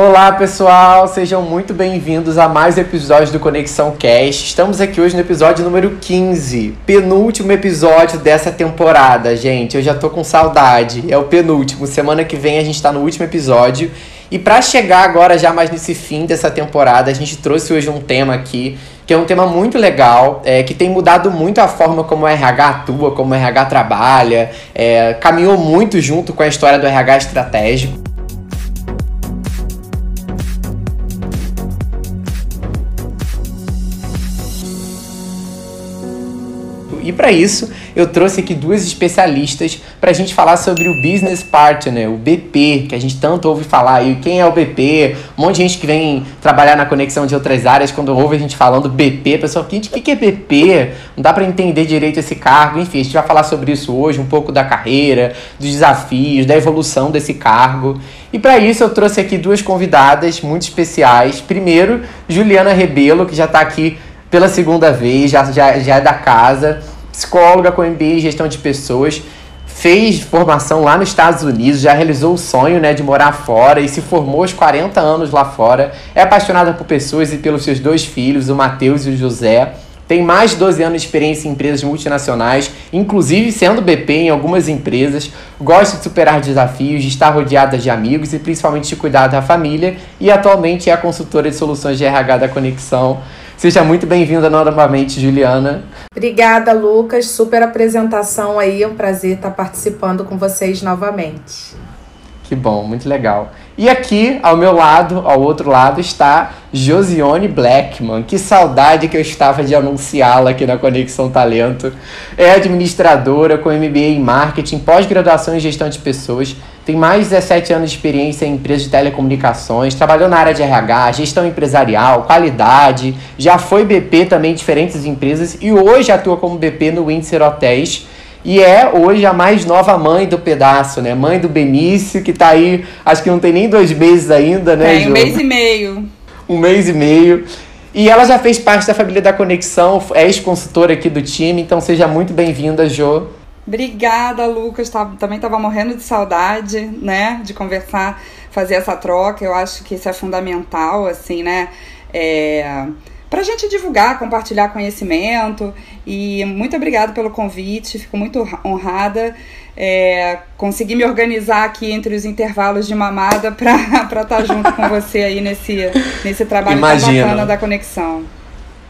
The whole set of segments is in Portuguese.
Olá pessoal, sejam muito bem-vindos a mais um episódio do Conexão Cast. Estamos aqui hoje no episódio número 15, penúltimo episódio dessa temporada, gente. Eu já tô com saudade, é o penúltimo. Semana que vem a gente tá no último episódio. E para chegar agora já mais nesse fim dessa temporada, a gente trouxe hoje um tema aqui que é um tema muito legal, é, que tem mudado muito a forma como o RH atua, como o RH trabalha, é, caminhou muito junto com a história do RH estratégico. E para isso, eu trouxe aqui duas especialistas para a gente falar sobre o Business Partner, o BP, que a gente tanto ouve falar. E quem é o BP? Um monte de gente que vem trabalhar na conexão de outras áreas, quando ouve a gente falando BP, a pessoa, gente, o que é BP? Não dá para entender direito esse cargo. Enfim, a gente vai falar sobre isso hoje, um pouco da carreira, dos desafios, da evolução desse cargo. E para isso eu trouxe aqui duas convidadas muito especiais. Primeiro, Juliana Rebelo, que já está aqui pela segunda vez, já, já, já é da casa psicóloga com MBA em gestão de pessoas, fez formação lá nos Estados Unidos, já realizou o sonho né, de morar fora e se formou aos 40 anos lá fora. É apaixonada por pessoas e pelos seus dois filhos, o Matheus e o José. Tem mais de 12 anos de experiência em empresas multinacionais, inclusive sendo BP em algumas empresas. Gosta de superar desafios, de estar rodeada de amigos e principalmente de cuidar da família. E atualmente é a consultora de soluções de RH da Conexão. Seja muito bem-vinda novamente, Juliana. Obrigada, Lucas. Super apresentação aí. É um prazer estar participando com vocês novamente. Que bom, muito legal. E aqui, ao meu lado, ao outro lado, está Josione Blackman. Que saudade que eu estava de anunciá-la aqui na Conexão Talento. É administradora com MBA em Marketing, pós-graduação em Gestão de Pessoas. Tem mais de 17 anos de experiência em empresas de telecomunicações, trabalhou na área de RH, gestão empresarial, qualidade, já foi BP também em diferentes empresas e hoje atua como BP no Windsor Hotéis e é hoje a mais nova mãe do pedaço, né? Mãe do Benício, que tá aí, acho que não tem nem dois meses ainda, né? Tem um mês e meio. Um mês e meio. E ela já fez parte da família da Conexão, é ex-consultora aqui do time, então seja muito bem-vinda, Jo. Obrigada, Lucas. Tá, também estava morrendo de saudade, né? De conversar, fazer essa troca. Eu acho que isso é fundamental, assim, né? É para a gente divulgar, compartilhar conhecimento. E muito obrigada pelo convite, fico muito honrada. É, consegui me organizar aqui entre os intervalos de mamada para estar tá junto com você aí nesse, nesse trabalho Imagina. bacana da conexão.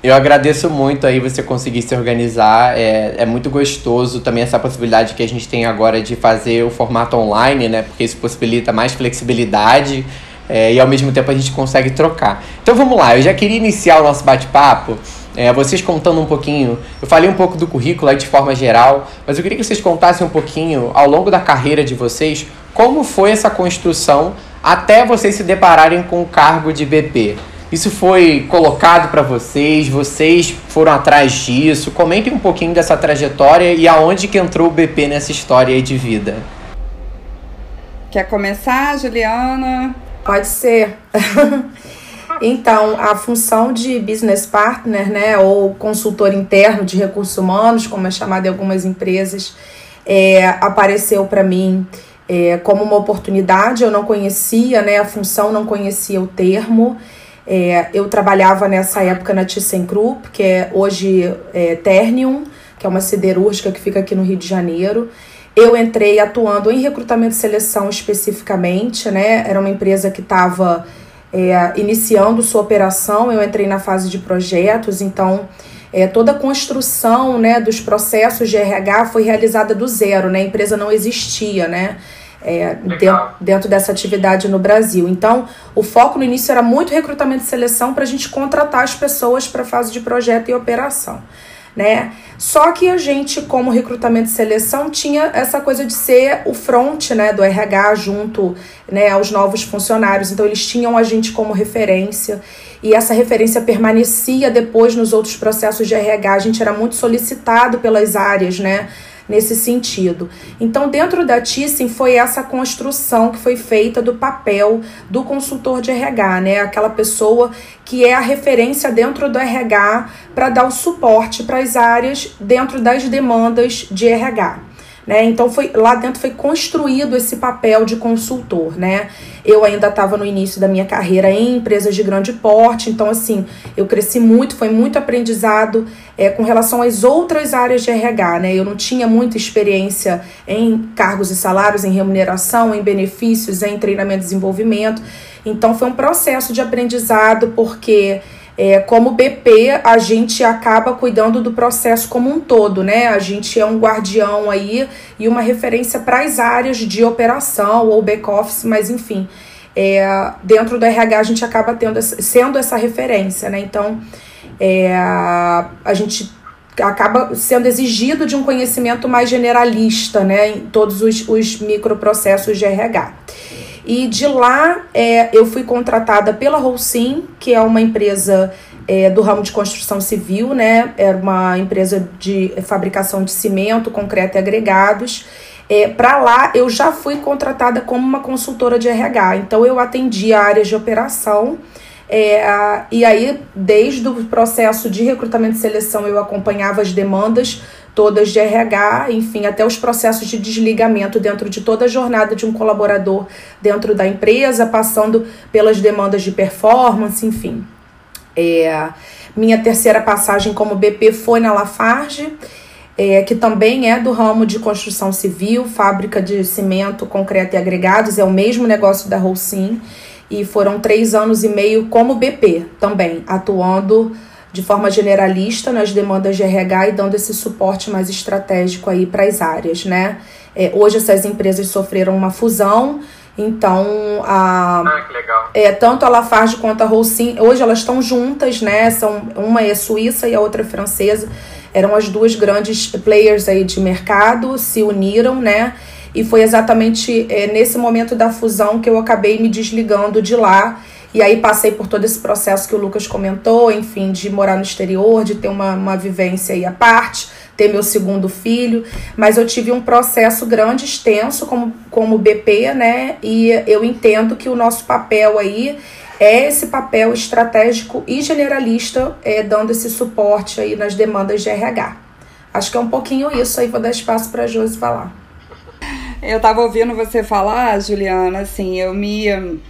Eu agradeço muito aí você conseguir se organizar. É, é muito gostoso também essa possibilidade que a gente tem agora de fazer o formato online, né? Porque isso possibilita mais flexibilidade é, e ao mesmo tempo a gente consegue trocar. Então vamos lá, eu já queria iniciar o nosso bate-papo. É, vocês contando um pouquinho, eu falei um pouco do currículo aí de forma geral, mas eu queria que vocês contassem um pouquinho ao longo da carreira de vocês como foi essa construção até vocês se depararem com o cargo de BP. Isso foi colocado para vocês? Vocês foram atrás disso? Comentem um pouquinho dessa trajetória e aonde que entrou o BP nessa história aí de vida. Quer começar, Juliana? Pode ser. então, a função de business partner, né, ou consultor interno de recursos humanos, como é chamado em algumas empresas, é, apareceu para mim é, como uma oportunidade. Eu não conhecia, né, a função, não conhecia o termo. É, eu trabalhava nessa época na ThyssenKrupp, que é hoje é, Ternium, que é uma siderúrgica que fica aqui no Rio de Janeiro. Eu entrei atuando em recrutamento e seleção especificamente, né? Era uma empresa que estava é, iniciando sua operação, eu entrei na fase de projetos, então é, toda a construção né, dos processos de RH foi realizada do zero, né? A empresa não existia, né? É, dentro, dentro dessa atividade no Brasil. Então, o foco no início era muito recrutamento e seleção para a gente contratar as pessoas para a fase de projeto e operação né? Só que a gente, como recrutamento e seleção, tinha essa coisa de ser o front, né, do RH junto, né, aos novos funcionários. Então eles tinham a gente como referência e essa referência permanecia depois nos outros processos de RH. A gente era muito solicitado pelas áreas, né? Nesse sentido. Então, dentro da Thyssen foi essa construção que foi feita do papel do consultor de RH, né? Aquela pessoa que é a referência dentro do RH para dar o suporte para as áreas dentro das demandas de RH. Né? Então foi lá dentro foi construído esse papel de consultor, né? Eu ainda estava no início da minha carreira em empresas de grande porte, então assim eu cresci muito, foi muito aprendizado é, com relação às outras áreas de RH, né? Eu não tinha muita experiência em cargos e salários, em remuneração, em benefícios, em treinamento e desenvolvimento. Então foi um processo de aprendizado porque é, como BP, a gente acaba cuidando do processo como um todo, né? A gente é um guardião aí e uma referência para as áreas de operação ou back-office, mas enfim, é, dentro do RH a gente acaba tendo, sendo essa referência, né? Então, é, a gente acaba sendo exigido de um conhecimento mais generalista, né? Em todos os, os microprocessos de RH. E de lá é, eu fui contratada pela Holcim, que é uma empresa é, do ramo de construção civil, né? Era uma empresa de fabricação de cimento, concreto e agregados. É, para lá eu já fui contratada como uma consultora de RH, então eu atendia áreas de operação. É, e aí, desde o processo de recrutamento e seleção, eu acompanhava as demandas todas de RH, enfim, até os processos de desligamento dentro de toda a jornada de um colaborador dentro da empresa, passando pelas demandas de performance, enfim. É, minha terceira passagem como BP foi na Lafarge, é, que também é do ramo de construção civil, fábrica de cimento, concreto e agregados, é o mesmo negócio da Holcim, e foram três anos e meio como BP também, atuando de forma generalista nas demandas de RH e dando esse suporte mais estratégico aí para as áreas, né? É, hoje essas empresas sofreram uma fusão, então a ah, é tanto a Lafarge quanto a Holcim, hoje elas estão juntas, né? São uma é suíça e a outra é francesa. Eram as duas grandes players aí de mercado, se uniram, né? E foi exatamente é, nesse momento da fusão que eu acabei me desligando de lá e aí passei por todo esse processo que o Lucas comentou, enfim, de morar no exterior, de ter uma, uma vivência aí à parte, ter meu segundo filho. Mas eu tive um processo grande, extenso, como, como BP, né? E eu entendo que o nosso papel aí é esse papel estratégico e generalista, é, dando esse suporte aí nas demandas de RH. Acho que é um pouquinho isso aí, vou dar espaço para a Josi falar. Eu estava ouvindo você falar, Juliana, assim, eu me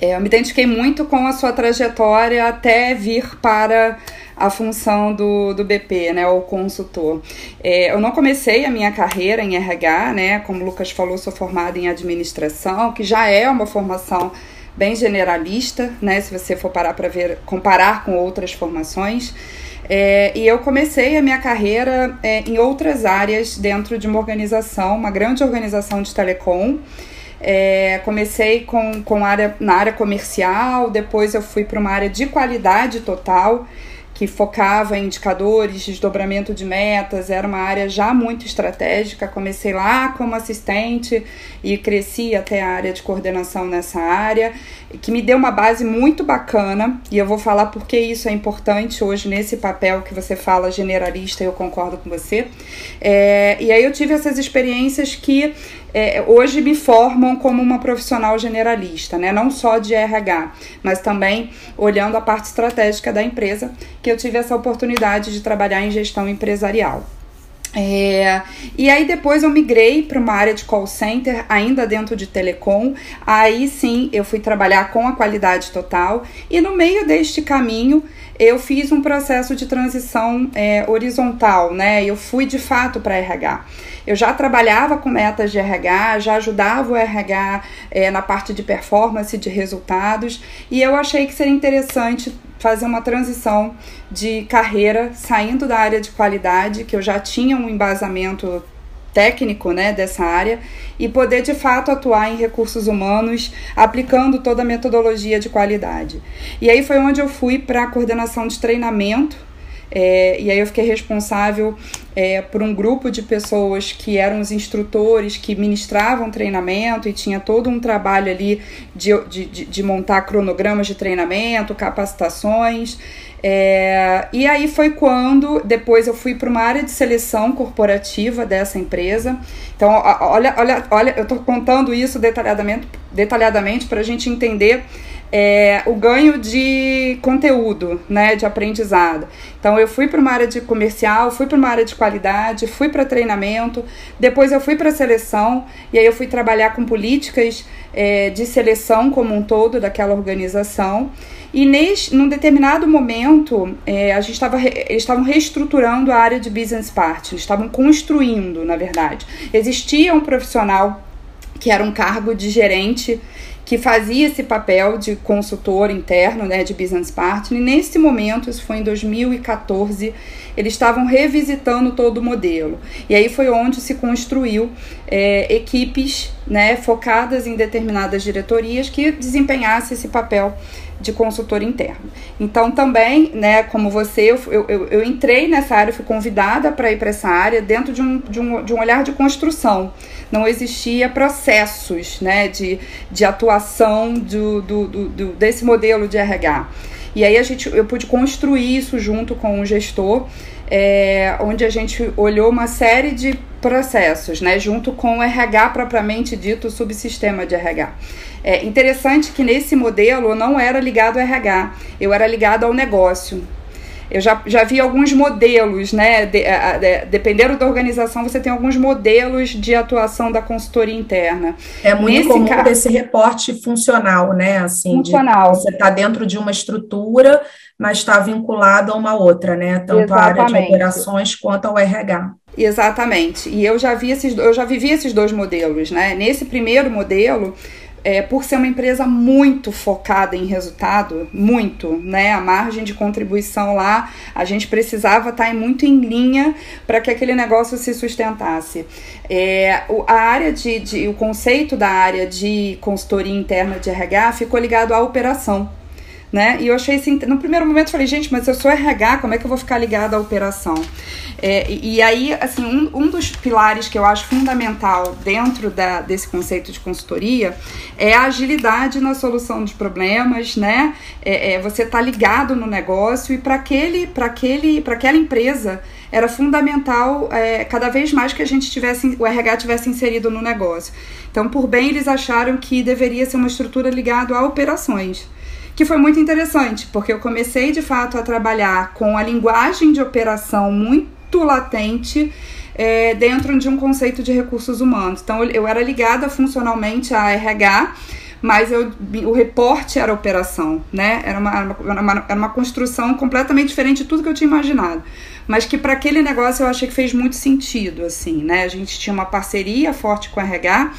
é, eu me identifiquei muito com a sua trajetória até vir para a função do, do BP, né, o consultor. É, eu não comecei a minha carreira em RH, né, como o Lucas falou, sou formada em administração, que já é uma formação bem generalista, né, se você for parar para ver, comparar com outras formações. É, e eu comecei a minha carreira é, em outras áreas dentro de uma organização, uma grande organização de telecom, é, comecei com, com área, na área comercial, depois eu fui para uma área de qualidade total, que focava em indicadores, desdobramento de metas, era uma área já muito estratégica. Comecei lá como assistente e cresci até a área de coordenação nessa área, que me deu uma base muito bacana, e eu vou falar porque isso é importante hoje nesse papel que você fala generalista, eu concordo com você. É, e aí eu tive essas experiências que é, hoje me formam como uma profissional generalista, né? não só de RH, mas também olhando a parte estratégica da empresa, que eu tive essa oportunidade de trabalhar em gestão empresarial. É, e aí depois eu migrei para uma área de call center, ainda dentro de telecom. Aí sim eu fui trabalhar com a qualidade total. E no meio deste caminho eu fiz um processo de transição é, horizontal, né? Eu fui de fato para RH. Eu já trabalhava com metas de RH, já ajudava o RH é, na parte de performance, de resultados, e eu achei que seria interessante fazer uma transição de carreira saindo da área de qualidade, que eu já tinha um embasamento técnico né, dessa área e poder de fato atuar em recursos humanos aplicando toda a metodologia de qualidade. E aí foi onde eu fui para a coordenação de treinamento é, e aí eu fiquei responsável é, por um grupo de pessoas que eram os instrutores que ministravam treinamento e tinha todo um trabalho ali de, de, de montar cronogramas de treinamento, capacitações. É, e aí foi quando depois eu fui para uma área de seleção corporativa dessa empresa. Então, olha, olha, olha, eu estou contando isso detalhadamente, detalhadamente para a gente entender é, o ganho de conteúdo, né, de aprendizado. Então eu fui para uma área de comercial, fui para uma área de qualidade, fui para treinamento, depois eu fui para seleção e aí eu fui trabalhar com políticas é, de seleção como um todo daquela organização. E nesse, num determinado momento, é, a gente estava eles estavam reestruturando a área de business partner, estavam construindo, na verdade. Existia um profissional que era um cargo de gerente que fazia esse papel de consultor interno, né, de business partner. E nesse momento, isso foi em 2014, eles estavam revisitando todo o modelo. E aí foi onde se construiu é, equipes né, focadas em determinadas diretorias que desempenhassem esse papel de consultor interno. Então, também, né, como você, eu, eu, eu entrei nessa área, fui convidada para ir para essa área dentro de um, de, um, de um olhar de construção. Não existia processos né, de, de atuação do, do, do, desse modelo de RH. E aí a gente, eu pude construir isso junto com o gestor, é, onde a gente olhou uma série de processos, né, junto com o RH propriamente dito, o subsistema de RH. É interessante que nesse modelo eu não era ligado ao RH, eu era ligado ao negócio. Eu já, já vi alguns modelos, né? De, de, dependendo da organização, você tem alguns modelos de atuação da consultoria interna. É muito Nesse comum caso, desse reporte funcional, né? Assim, funcional. Você está dentro de uma estrutura, mas está vinculado a uma outra, né? Tanto Exatamente. a área de operações quanto ao RH. Exatamente. E eu já vi esses, eu já vivi esses dois modelos, né? Nesse primeiro modelo, é, por ser uma empresa muito focada em resultado, muito, né? A margem de contribuição lá, a gente precisava estar tá muito em linha para que aquele negócio se sustentasse. É, a área de, de, o conceito da área de consultoria interna de RH ficou ligado à operação né? E eu achei assim, no primeiro momento falei, gente, mas eu sou RH, como é que eu vou ficar ligada à operação? É, e aí, assim, um, um dos pilares que eu acho fundamental dentro da, desse conceito de consultoria é a agilidade na solução de problemas, né? É, é você tá ligado no negócio e para aquele, para aquele, para aquela empresa era fundamental é, cada vez mais que a gente tivesse, o RH tivesse inserido no negócio. Então, por bem, eles acharam que deveria ser uma estrutura ligada a operações que foi muito interessante, porque eu comecei de fato a trabalhar com a linguagem de operação muito latente é, dentro de um conceito de recursos humanos. Então eu, era ligada funcionalmente a RH, mas eu, o reporte era operação, né? Era uma, era, uma, era uma construção completamente diferente de tudo que eu tinha imaginado. Mas que para aquele negócio eu achei que fez muito sentido, assim, né? A gente tinha uma parceria forte com a RH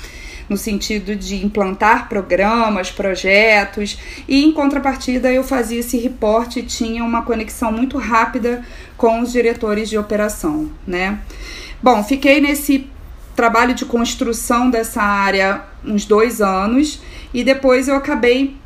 no sentido de implantar programas, projetos, e em contrapartida eu fazia esse reporte e tinha uma conexão muito rápida com os diretores de operação, né? Bom, fiquei nesse trabalho de construção dessa área uns dois anos e depois eu acabei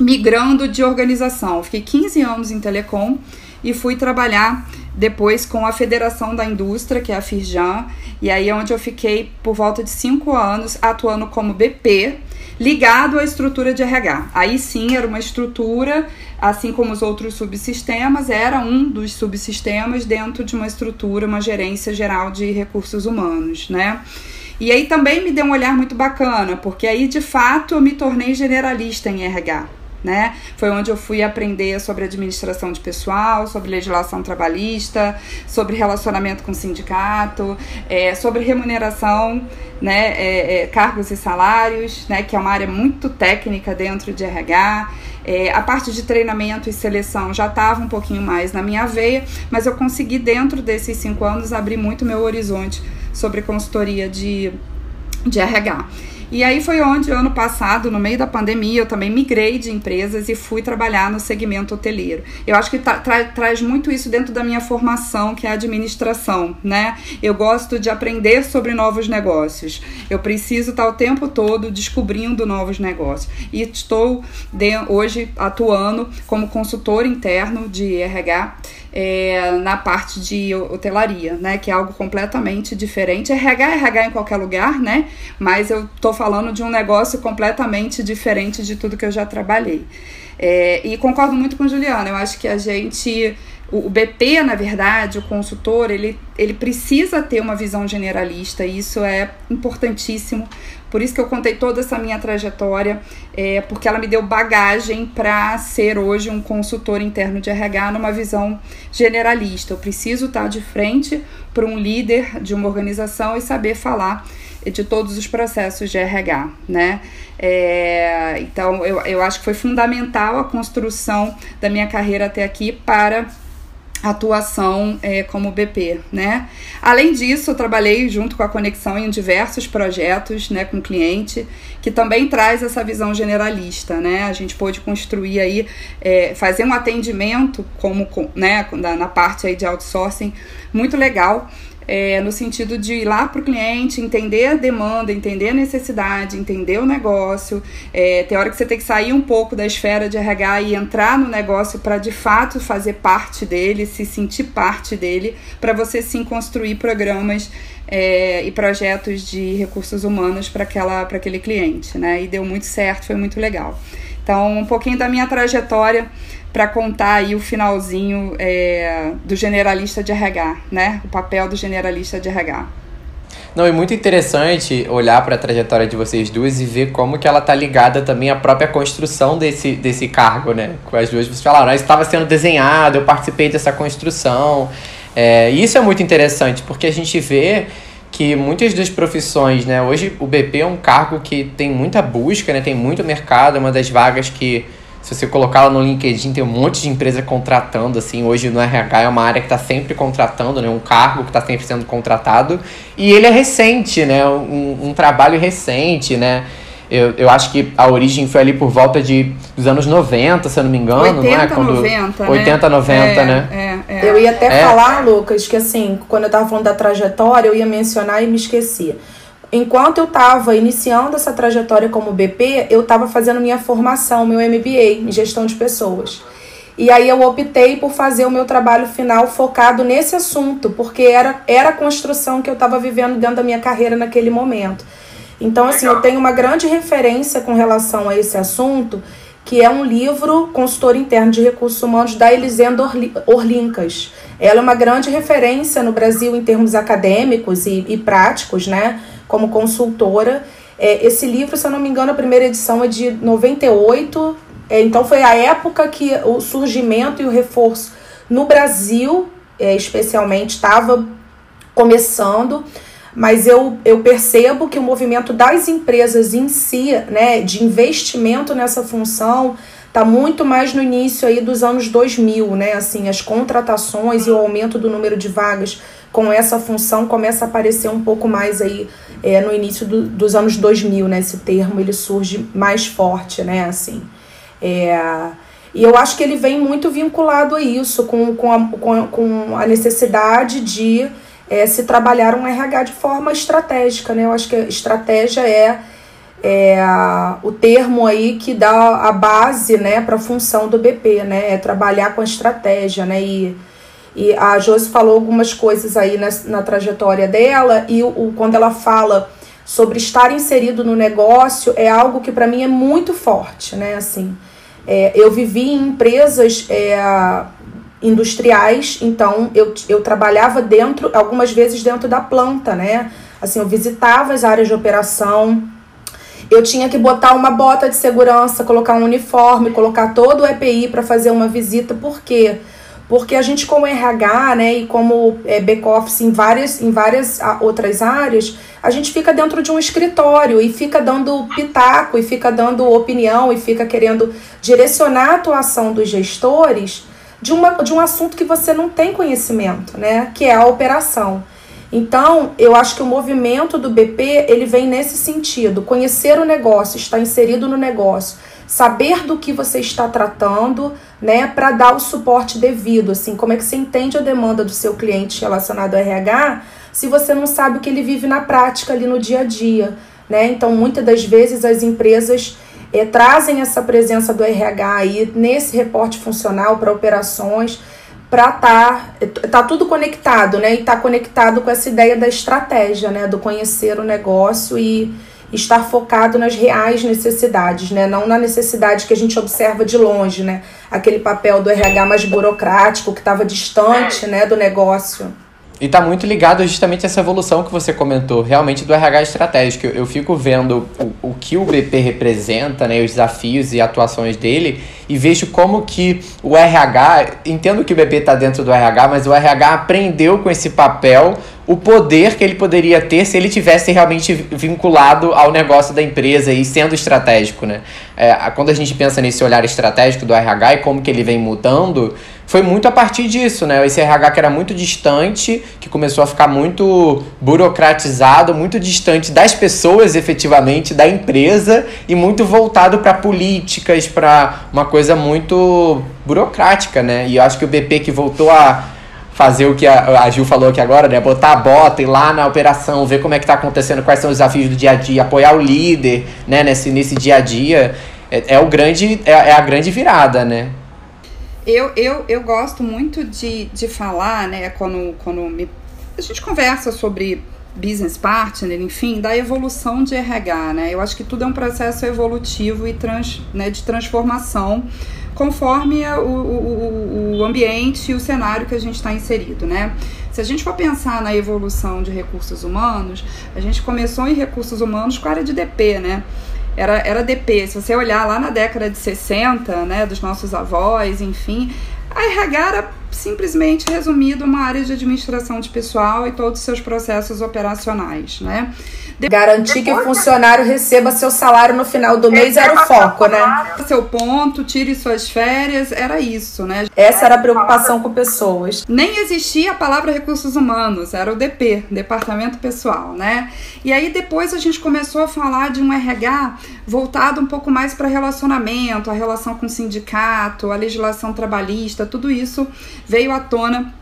migrando de organização. Fiquei 15 anos em telecom e fui trabalhar depois com a Federação da Indústria, que é a Firjan, e aí é onde eu fiquei por volta de cinco anos atuando como BP, ligado à estrutura de RH. Aí sim era uma estrutura, assim como os outros subsistemas, era um dos subsistemas dentro de uma estrutura, uma gerência geral de recursos humanos, né? E aí também me deu um olhar muito bacana, porque aí de fato eu me tornei generalista em RH né? Foi onde eu fui aprender sobre administração de pessoal, sobre legislação trabalhista, sobre relacionamento com sindicato, é, sobre remuneração, né? É, é, cargos e salários, né? Que é uma área muito técnica dentro de RH. É, a parte de treinamento e seleção já estava um pouquinho mais na minha veia, mas eu consegui, dentro desses cinco anos, abrir muito meu horizonte sobre consultoria de, de RH. E aí foi onde, ano passado, no meio da pandemia, eu também migrei de empresas e fui trabalhar no segmento hoteleiro. Eu acho que tra traz muito isso dentro da minha formação, que é a administração, né? Eu gosto de aprender sobre novos negócios. Eu preciso estar o tempo todo descobrindo novos negócios. E estou de, hoje atuando como consultor interno de RH é, na parte de hotelaria, né? Que é algo completamente diferente. RH é RH em qualquer lugar, né? Mas eu tô falando de um negócio completamente diferente de tudo que eu já trabalhei. É, e concordo muito com Juliana, eu acho que a gente o, BP, na verdade, o consultor, ele, ele precisa ter uma visão generalista, e isso é importantíssimo. Por isso que eu contei toda essa minha trajetória, é, porque ela me deu bagagem para ser hoje um consultor interno de RH numa visão generalista. Eu preciso estar de frente para um líder de uma organização e saber falar de todos os processos de RH, né? É, então, eu, eu acho que foi fundamental a construção da minha carreira até aqui para atuação é, como BP, né? Além disso, eu trabalhei junto com a Conexão em diversos projetos, né, com cliente, que também traz essa visão generalista, né? A gente pôde construir aí, é, fazer um atendimento como, né, na, parte aí de outsourcing muito legal, é, no sentido de ir lá para o cliente, entender a demanda, entender a necessidade, entender o negócio. É, tem hora que você tem que sair um pouco da esfera de RH e entrar no negócio para de fato fazer parte dele, se sentir parte dele, para você sim construir programas é, e projetos de recursos humanos para aquele cliente. Né? E deu muito certo, foi muito legal. Então, um pouquinho da minha trajetória para contar aí o finalzinho é, do generalista de RH, né? O papel do generalista de RH. Não, é muito interessante olhar para a trajetória de vocês duas e ver como que ela tá ligada também à própria construção desse, desse cargo, né? Com as duas vocês falaram, ah, isso estava sendo desenhado, eu participei dessa construção. É, isso é muito interessante, porque a gente vê que muitas das profissões, né? Hoje o BP é um cargo que tem muita busca, né? Tem muito mercado, é uma das vagas que se você colocar lá no LinkedIn, tem um monte de empresa contratando, assim. Hoje no RH é uma área que está sempre contratando, né? Um cargo que está sempre sendo contratado. E ele é recente, né? Um, um trabalho recente, né? Eu, eu acho que a origem foi ali por volta de, dos anos 90, se eu não me engano, 80, não é? Quando, 90, 80, né? 90, é, né? É, é. Eu ia até é. falar, Lucas, que assim, quando eu tava falando da trajetória, eu ia mencionar e me esquecia. Enquanto eu estava iniciando essa trajetória como BP, eu estava fazendo minha formação, meu MBA em gestão de pessoas. E aí eu optei por fazer o meu trabalho final focado nesse assunto, porque era, era a construção que eu estava vivendo dentro da minha carreira naquele momento. Então, assim, eu tenho uma grande referência com relação a esse assunto, que é um livro Consultor Interno de Recursos Humanos da Elisenda Orlincas. Ela é uma grande referência no Brasil em termos acadêmicos e, e práticos, né? Como consultora. É, esse livro, se eu não me engano, a primeira edição é de 98. É, então foi a época que o surgimento e o reforço no Brasil, é, especialmente, estava começando mas eu, eu percebo que o movimento das empresas em si, né, de investimento nessa função, está muito mais no início aí dos anos 2000, né, assim, as contratações e o aumento do número de vagas com essa função começa a aparecer um pouco mais aí é, no início do, dos anos 2000, né, esse termo ele surge mais forte, né, assim, é... E eu acho que ele vem muito vinculado a isso, com, com, a, com, com a necessidade de é, se trabalhar um RH de forma estratégica, né? Eu acho que a estratégia é, é o termo aí que dá a base, né, para a função do BP, né? É trabalhar com a estratégia, né? E, e a Josi falou algumas coisas aí na, na trajetória dela e o, o, quando ela fala sobre estar inserido no negócio é algo que para mim é muito forte, né? Assim, é, eu vivi em empresas é, industriais, então eu, eu trabalhava dentro, algumas vezes dentro da planta, né? Assim, eu visitava as áreas de operação, eu tinha que botar uma bota de segurança, colocar um uniforme, colocar todo o EPI para fazer uma visita, por quê? Porque a gente, como RH, né, e como é, back-office em várias, em várias outras áreas, a gente fica dentro de um escritório e fica dando pitaco, e fica dando opinião, e fica querendo direcionar a atuação dos gestores de, uma, de um assunto que você não tem conhecimento, né? Que é a operação. Então, eu acho que o movimento do BP ele vem nesse sentido: conhecer o negócio, estar inserido no negócio, saber do que você está tratando, né, para dar o suporte devido. Assim, como é que você entende a demanda do seu cliente relacionado ao RH, se você não sabe o que ele vive na prática ali no dia a dia, né? Então, muitas das vezes as empresas é, trazem essa presença do RH aí nesse reporte funcional para operações, para estar tá, tá tudo conectado, né? E tá conectado com essa ideia da estratégia, né? Do conhecer o negócio e, estar focado nas reais necessidades, né? Não na necessidade que a gente observa de longe, né? Aquele papel do RH mais burocrático que estava distante, né, do negócio. E está muito ligado justamente a essa evolução que você comentou, realmente do RH estratégico. Eu, fico vendo o, o que o BP representa, né, os desafios e atuações dele, e vejo como que o RH, entendo que o BP está dentro do RH, mas o RH aprendeu com esse papel o poder que ele poderia ter se ele tivesse realmente vinculado ao negócio da empresa e sendo estratégico, né? É, quando a gente pensa nesse olhar estratégico do RH e como que ele vem mudando, foi muito a partir disso, né? Esse RH que era muito distante, que começou a ficar muito burocratizado, muito distante das pessoas efetivamente, da empresa e muito voltado para políticas, para uma coisa muito burocrática, né? E eu acho que o BP que voltou a fazer o que a, a Gil falou aqui agora, né? Botar a bota, ir lá na operação, ver como é que tá acontecendo, quais são os desafios do dia a dia, apoiar o líder, né, nesse, nesse dia a dia. É, é o grande, é, é a grande virada, né? Eu, eu, eu gosto muito de, de falar, né, quando, quando me, a gente conversa sobre business partner, enfim, da evolução de RH, né? Eu acho que tudo é um processo evolutivo e trans, né, de transformação conforme o, o, o ambiente e o cenário que a gente está inserido, né? Se a gente for pensar na evolução de recursos humanos, a gente começou em recursos humanos com a área de DP, né? Era, era DP. Se você olhar lá na década de 60, né, dos nossos avós, enfim, a RH era simplesmente resumido uma área de administração de pessoal e todos os seus processos operacionais, né? Garantir que o funcionário receba seu salário no final do mês era o foco, né? Seu ponto, tire suas férias, era isso, né? Essa era a preocupação com pessoas. Nem existia a palavra recursos humanos, era o DP, Departamento Pessoal, né? E aí depois a gente começou a falar de um RH voltado um pouco mais para relacionamento, a relação com o sindicato, a legislação trabalhista, tudo isso veio à tona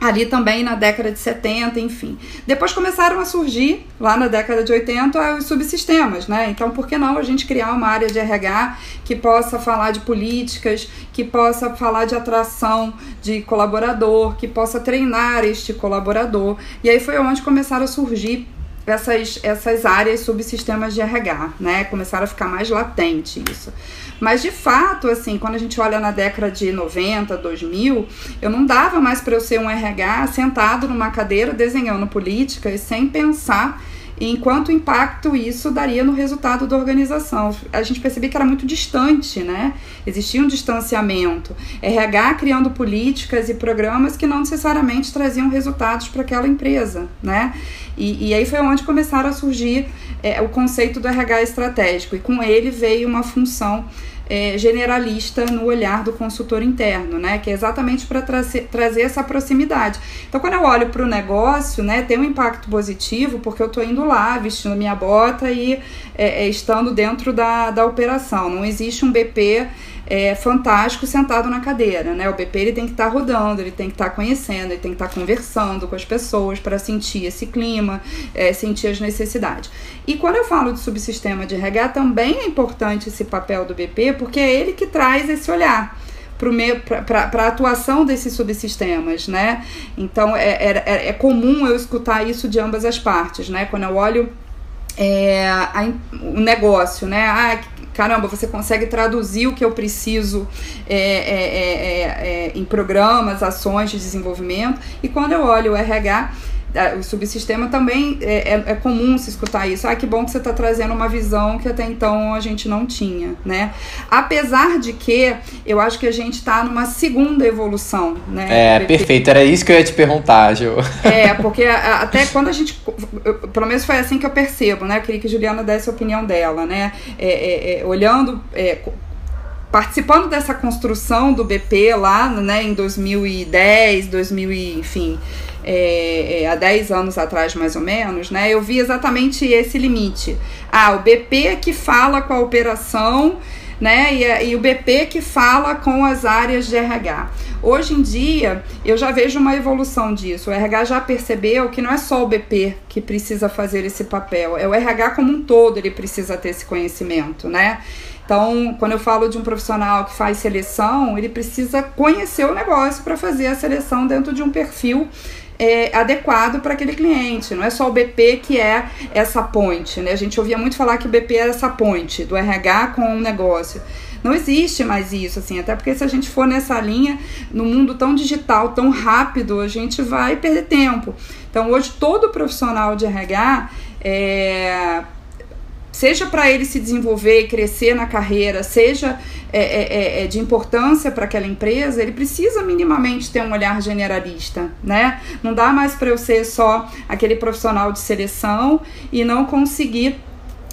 ali também na década de 70, enfim. Depois começaram a surgir, lá na década de 80, os subsistemas, né? Então, por que não a gente criar uma área de RH que possa falar de políticas, que possa falar de atração de colaborador, que possa treinar este colaborador? E aí foi onde começaram a surgir essas, essas áreas subsistemas de RH, né? Começaram a ficar mais latente isso. Mas de fato, assim, quando a gente olha na década de 90, 2000, eu não dava mais para eu ser um RH sentado numa cadeira desenhando políticas sem pensar em quanto impacto isso daria no resultado da organização. A gente percebia que era muito distante, né? Existia um distanciamento. RH criando políticas e programas que não necessariamente traziam resultados para aquela empresa, né? E, e, aí foi onde começaram a surgir é, o conceito do RH estratégico, e com ele veio uma função é, generalista no olhar do consultor interno, né? Que é exatamente para tra trazer essa proximidade. Então, quando eu olho para o negócio, né, tem um impacto positivo, porque eu estou indo lá, vestindo minha bota e é, é, estando dentro da, da operação. Não existe um BP é, fantástico sentado na cadeira, né? O BP ele tem que estar tá rodando, ele tem que estar tá conhecendo, ele tem que estar tá conversando com as pessoas para sentir esse clima, é, sentir as necessidades. E quando eu falo de subsistema de RH, também é importante esse papel do BP, porque é ele que traz esse olhar para a atuação desses subsistemas, né? Então é, é, é comum eu escutar isso de ambas as partes, né? Quando eu olho é, a, o negócio, né? Ah, caramba, você consegue traduzir o que eu preciso é é, é, é, é, em programas, ações de desenvolvimento. E quando eu olho o RH, o subsistema também é, é, é, comum se escutar isso. Ah, que bom que você está trazendo uma visão que até então a gente não tinha, né? Apesar de que eu acho que a gente está numa segunda evolução, né? É, perfeito. Era isso que eu ia te perguntar, Ju. É, porque até quando a gente... Pelo menos foi assim que eu percebo, né? Eu queria que a Juliana desse a opinião dela, né? É, é, é olhando participando dessa construção do BP lá, né, em 2010, 2000, enfim, é, é, há 10 anos atrás, mais ou menos, né, eu vi exatamente esse limite. Ah, o BP que fala com a operação, né, e, e o BP que fala com as áreas de RH. Hoje em dia, eu já vejo uma evolução disso. O RH já percebeu que não é só o BP que precisa fazer esse papel, é o RH como um todo, ele precisa ter esse conhecimento, né? Então, quando eu falo de um profissional que faz seleção, ele precisa conhecer o negócio para fazer a seleção dentro de um perfil é, adequado para aquele cliente. Não é só o BP que é essa ponte, né? A gente ouvia muito falar que o BP era essa ponte do RH com o negócio. Não existe mais isso, assim, até porque se a gente for nessa linha, no mundo tão digital, tão rápido, a gente vai perder tempo. Então, hoje, todo profissional de RH é, seja para ele se desenvolver e crescer na carreira, seja é, é, é, é de importância para aquela empresa, ele precisa minimamente ter um olhar generalista, né? Não dá mais para eu ser só aquele profissional de seleção e não conseguir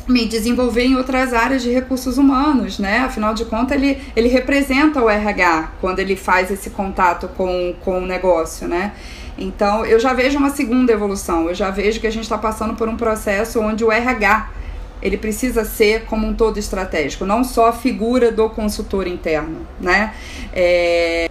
me desenvolver em outras áreas de recursos humanos, né? Afinal de contas, ele, ele representa o RH quando ele faz esse contato com, com o negócio, né? Então, eu já vejo uma segunda evolução. Eu já vejo que a gente está passando por um processo onde o RH ele precisa ser como um todo estratégico, não só a figura do consultor interno, né? É...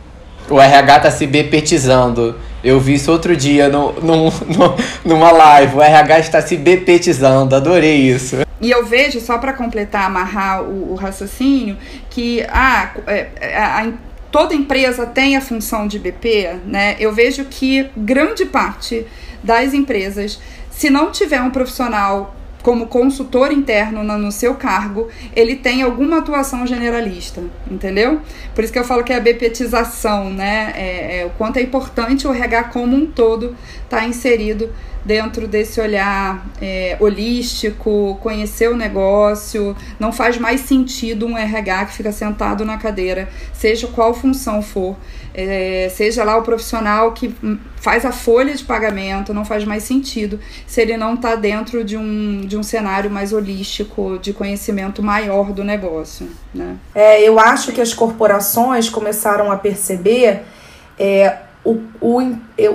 O RH tá se bepetizando. Eu vi isso outro dia no, no, no, numa live. O RH está se bepetizando. Adorei isso. E eu vejo, só para completar, amarrar o, o, raciocínio, que ah, é, é, a, a, toda empresa tem a função de BP, né? Eu vejo que grande parte das empresas, se não tiver um profissional como consultor interno no seu cargo, ele tem alguma atuação generalista, entendeu? Por isso que eu falo que é a BPtização, né? É, é, o quanto é importante o RH como um todo estar tá inserido dentro desse olhar é, holístico, conhecer o negócio. Não faz mais sentido um RH que fica sentado na cadeira, seja qual função for, é, seja lá o profissional que faz a folha de pagamento, não faz mais sentido se ele não está dentro de um, de um cenário mais holístico, de conhecimento maior do negócio. Né? É, eu acho que as corporações começaram a perceber. É, o, o,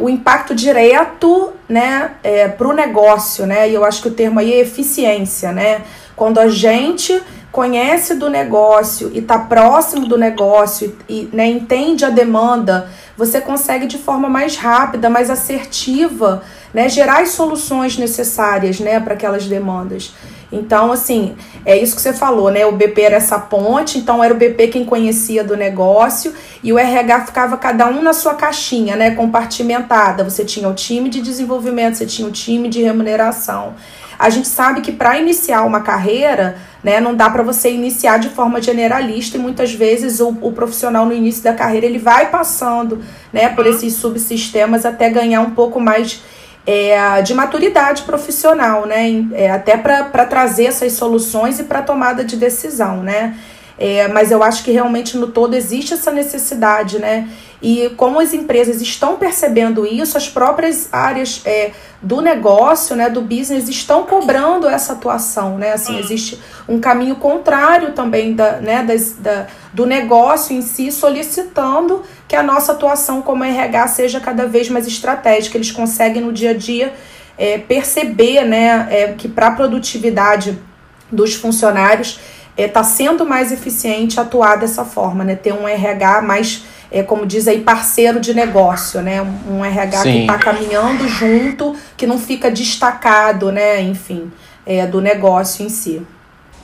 o impacto direto né, é, para o negócio, né? E eu acho que o termo aí é eficiência, né? Quando a gente conhece do negócio e está próximo do negócio e né, entende a demanda, você consegue de forma mais rápida, mais assertiva, né, gerar as soluções necessárias né, para aquelas demandas. Então, assim, é isso que você falou, né? O BP era essa ponte, então era o BP quem conhecia do negócio e o RH ficava cada um na sua caixinha, né? Compartimentada. Você tinha o time de desenvolvimento, você tinha o time de remuneração. A gente sabe que para iniciar uma carreira, né, não dá para você iniciar de forma generalista e muitas vezes o, o profissional no início da carreira ele vai passando, né, por uhum. esses subsistemas até ganhar um pouco mais é, de maturidade profissional, né? É, até para trazer essas soluções e para tomada de decisão, né? É, mas eu acho que realmente no todo existe essa necessidade, né? E como as empresas estão percebendo isso, as próprias áreas é, do negócio, né, do business, estão cobrando essa atuação, né? Assim, existe um caminho contrário também da, né, das, da, do negócio em si, solicitando que a nossa atuação como RH seja cada vez mais estratégica. Eles conseguem no dia a dia é, perceber, né, é, que para a produtividade dos funcionários está é, tá sendo mais eficiente atuar dessa forma, né? Ter um RH mais é, como diz aí, parceiro de negócio, né? Um, RH Sim. que está caminhando junto, que não fica destacado, né? Enfim, é, do negócio em si.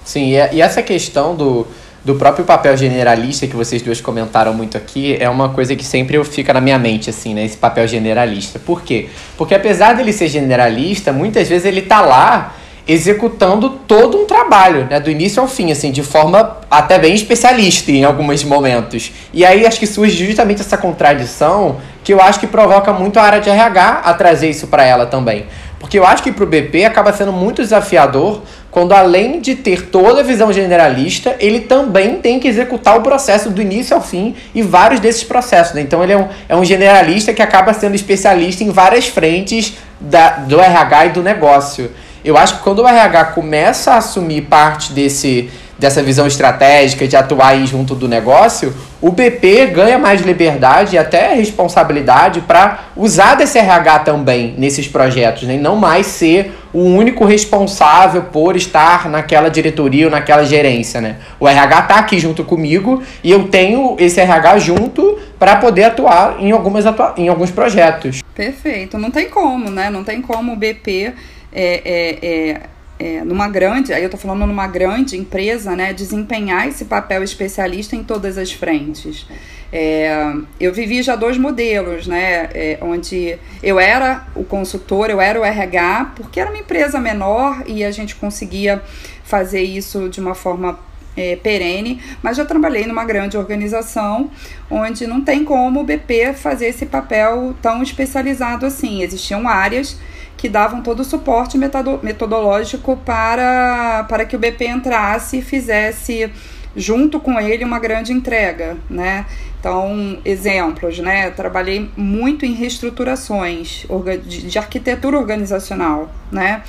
Sim, e essa questão do, do próprio papel generalista que vocês duas comentaram muito aqui é uma coisa que sempre fica na minha mente, assim, né? Esse papel generalista. Por quê? Porque apesar dele ser generalista, muitas vezes ele tá lá executando todo um trabalho, né, do início ao fim, assim, de forma até bem especialista em alguns momentos. E aí acho que surge justamente essa contradição que eu acho que provoca muito a área de RH a trazer isso para ela também. Porque eu acho que para o BP acaba sendo muito desafiador quando, além de ter toda a visão generalista, ele também tem que executar o processo do início ao fim e vários desses processos. Né? Então, ele é um, é um generalista que acaba sendo especialista em várias frentes da, do RH e do negócio. Eu acho que quando o RH começa a assumir parte desse, dessa visão estratégica de atuar aí junto do negócio, o BP ganha mais liberdade e até responsabilidade para usar desse RH também nesses projetos, né? e não mais ser o único responsável por estar naquela diretoria ou naquela gerência. Né? O RH está aqui junto comigo e eu tenho esse RH junto para poder atuar em, algumas atua em alguns projetos. Perfeito, não tem como, né? Não tem como o BP é, é, é, é, numa grande, aí eu estou falando numa grande empresa, né, desempenhar esse papel especialista em todas as frentes. É, eu vivi já dois modelos, né, é, onde eu era o consultor, eu era o RH, porque era uma empresa menor e a gente conseguia fazer isso de uma forma é, perene, mas já trabalhei numa grande organização onde não tem como o BP fazer esse papel tão especializado assim. Existiam áreas que davam todo o suporte metodológico para, para que o BP entrasse e fizesse junto com ele uma grande entrega, né? Então, exemplos, né? Trabalhei muito em reestruturações de arquitetura organizacional, né?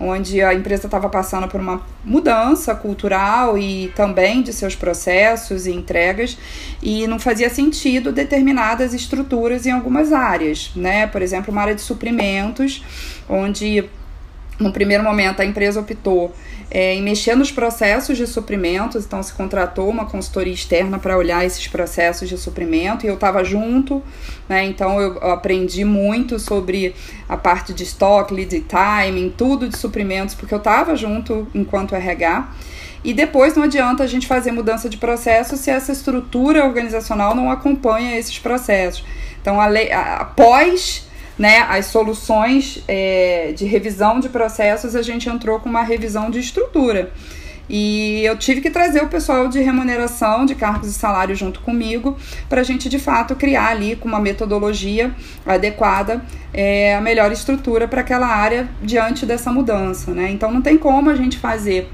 Onde a empresa estava passando por uma mudança cultural e também de seus processos e entregas, e não fazia sentido determinadas estruturas em algumas áreas, né? Por exemplo, uma área de suprimentos, onde no primeiro momento a empresa optou é, em mexer nos processos de suprimentos, então se contratou uma consultoria externa para olhar esses processos de suprimento e eu estava junto, né? Então eu aprendi muito sobre a parte de estoque, lead timing, tudo de suprimentos, porque eu estava junto enquanto RH. E depois não adianta a gente fazer mudança de processo se essa estrutura organizacional não acompanha esses processos. Então, a lei, após né, as soluções é, de revisão de processos, a gente entrou com uma revisão de estrutura. E eu tive que trazer o pessoal de remuneração, de cargos e salários junto comigo, para a gente de fato criar ali com uma metodologia adequada é, a melhor estrutura para aquela área diante dessa mudança. Né? Então não tem como a gente fazer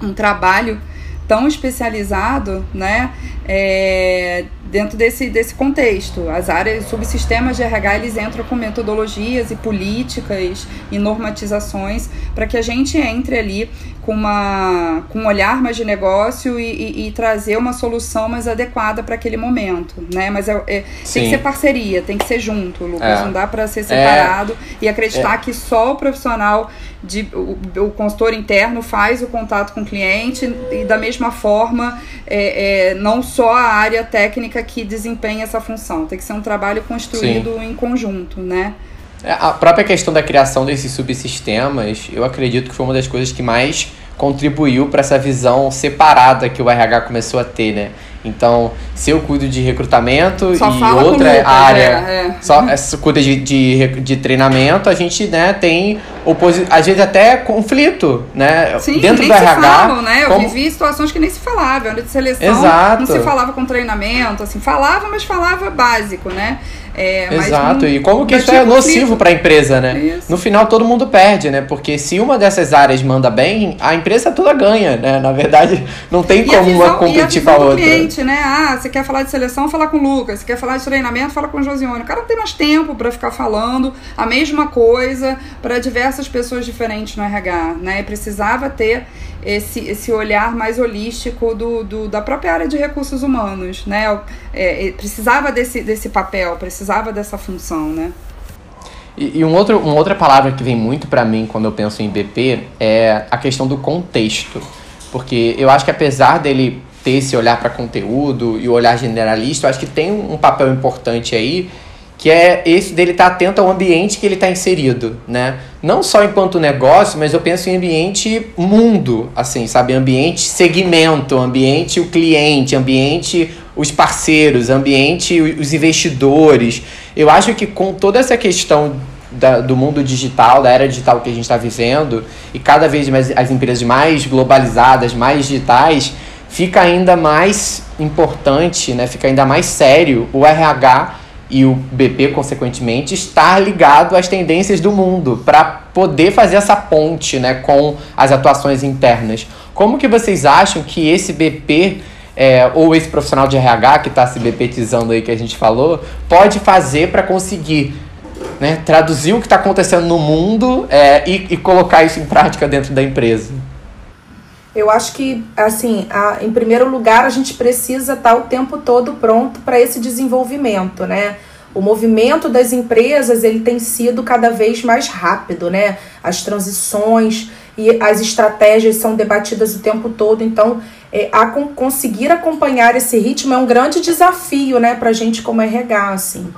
um trabalho tão especializado, né, é, dentro desse, desse contexto. As áreas, subsistemas de RH, eles entram com metodologias e políticas e normatizações para que a gente entre ali com, uma, com um olhar mais de negócio e, e, e trazer uma solução mais adequada para aquele momento, né? Mas é, é tem que ser parceria, tem que ser junto, Lucas. É. Não dá para ser separado é. e acreditar é. que só o profissional de o, o, consultor interno faz o contato com o cliente e da mesma forma é, é, não só a área técnica que desempenha essa função, tem que ser um trabalho construído Sim. em conjunto, né? A própria questão da criação desses subsistemas, eu acredito que foi uma das coisas que mais contribuiu para essa visão separada que o RH começou a ter, né? Então, se eu cuido de recrutamento só e outra Lucas, área é, é. só cuida de, de, de, treinamento, a gente né, tem oposi às vezes até conflito, né? Sim, Dentro nem do se RH. Falam, né? Eu como... vivi situações que nem se falava, de seleção Exato. não se falava com treinamento, assim, falava, mas falava básico, né? É, Exato, e como que isso é nocivo para a empresa, né? Isso. No final todo mundo perde, né? Porque se uma dessas áreas manda bem, a empresa toda ganha, né? Na verdade, não tem e como visão, uma competir com a outra. Cliente, né? Ah, você quer falar de seleção, fala com o Lucas. Você quer falar de treinamento, fala com o Josione. O cara não tem mais tempo para ficar falando a mesma coisa para diversas pessoas diferentes no RH, né? E precisava ter esse, esse olhar mais holístico do, do, da própria área de recursos humanos, né? É, é, precisava desse, desse papel, precisava dessa função, né? E, e um outro, uma outra palavra que vem muito para mim quando eu penso em BP é a questão do contexto. Porque eu acho que apesar dele ter esse olhar para conteúdo e o olhar generalista, eu acho que tem um papel importante aí que é esse dele estar tá atento ao ambiente que ele está inserido, né? Não só enquanto negócio, mas eu penso em ambiente mundo, assim, sabe? Ambiente segmento, ambiente o cliente, ambiente os parceiros, ambiente os investidores. Eu acho que com toda essa questão da, do mundo digital, da era digital que a gente está vivendo, e cada vez mais as empresas mais globalizadas, mais digitais, fica ainda mais importante, né? Fica ainda mais sério o RH e o BP, consequentemente, estar ligado às tendências do mundo para poder fazer essa ponte né, com as atuações internas. Como que vocês acham que esse BP é, ou esse profissional de RH que está se BPtizando aí que a gente falou pode fazer para conseguir né, traduzir o que está acontecendo no mundo é, e, e colocar isso em prática dentro da empresa? Eu acho que, assim, a, em primeiro lugar, a gente precisa estar o tempo todo pronto para esse desenvolvimento, né? O movimento das empresas ele tem sido cada vez mais rápido, né? As transições e as estratégias são debatidas o tempo todo, então é, a conseguir acompanhar esse ritmo é um grande desafio, né, para a gente como RH, assim,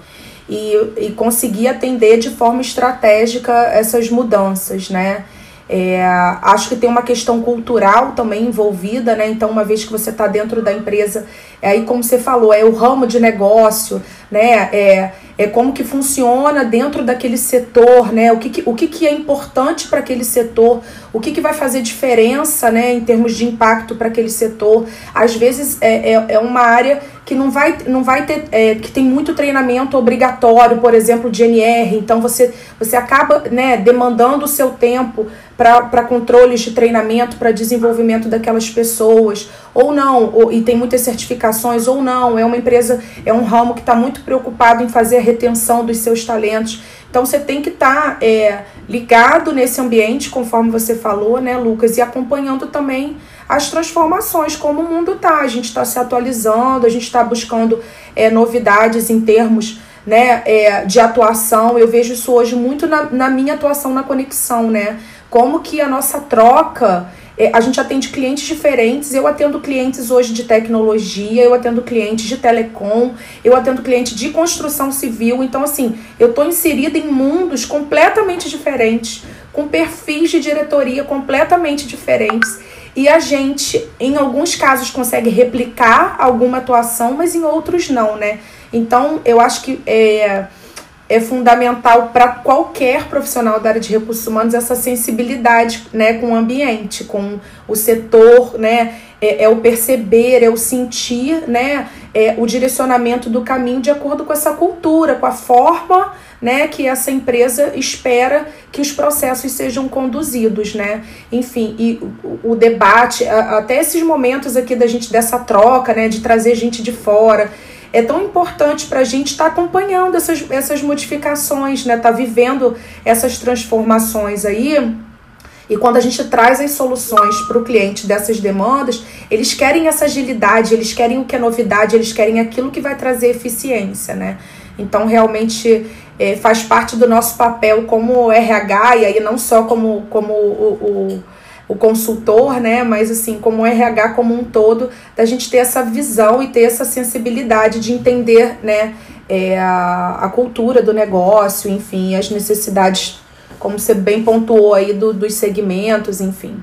e, e conseguir atender de forma estratégica essas mudanças, né? É, acho que tem uma questão cultural também envolvida, né? Então, uma vez que você está dentro da empresa, é aí como você falou, é o ramo de negócio, né? É, é como que funciona dentro daquele setor, né? O que, que o que, que é importante para aquele setor, o que, que vai fazer diferença, né? Em termos de impacto para aquele setor. Às vezes é, é, é uma área que não vai, não vai ter, é, que tem muito treinamento obrigatório, por exemplo, de NR, então você, você acaba né, demandando o seu tempo para controles de treinamento, para desenvolvimento daquelas pessoas, ou não, ou, e tem muitas certificações, ou não, é uma empresa, é um ramo que está muito preocupado em fazer a retenção dos seus talentos. Então você tem que estar tá, é, ligado nesse ambiente, conforme você falou, né, Lucas, e acompanhando também as transformações, como o mundo está. A gente está se atualizando, a gente está buscando é, novidades em termos né, é, de atuação. Eu vejo isso hoje muito na, na minha atuação na conexão, né? Como que a nossa troca. É, a gente atende clientes diferentes. Eu atendo clientes hoje de tecnologia, eu atendo clientes de telecom, eu atendo clientes de construção civil. Então, assim, eu estou inserida em mundos completamente diferentes, com perfis de diretoria completamente diferentes e a gente, em alguns casos, consegue replicar alguma atuação, mas em outros não, né? Então, eu acho que é, é fundamental para qualquer profissional da área de recursos humanos essa sensibilidade né, com o ambiente, com o setor, né? É, é o perceber, é o sentir, né? É o direcionamento do caminho de acordo com essa cultura, com a forma né, que essa empresa espera que os processos sejam conduzidos, né? Enfim, e o, o debate, a, até esses momentos aqui da gente dessa troca, né, de trazer gente de fora, é tão importante para a gente estar tá acompanhando essas, essas modificações, né? Tá vivendo essas transformações aí. E quando a gente traz as soluções para o cliente dessas demandas, eles querem essa agilidade, eles querem o que é novidade, eles querem aquilo que vai trazer eficiência, né? Então, realmente, é, faz parte do nosso papel como RH, e aí não só como, como o, o, o consultor, né, mas assim, como RH como um todo, da gente ter essa visão e ter essa sensibilidade de entender, né, é, a, a cultura do negócio, enfim, as necessidades, como você bem pontuou aí, do, dos segmentos, enfim.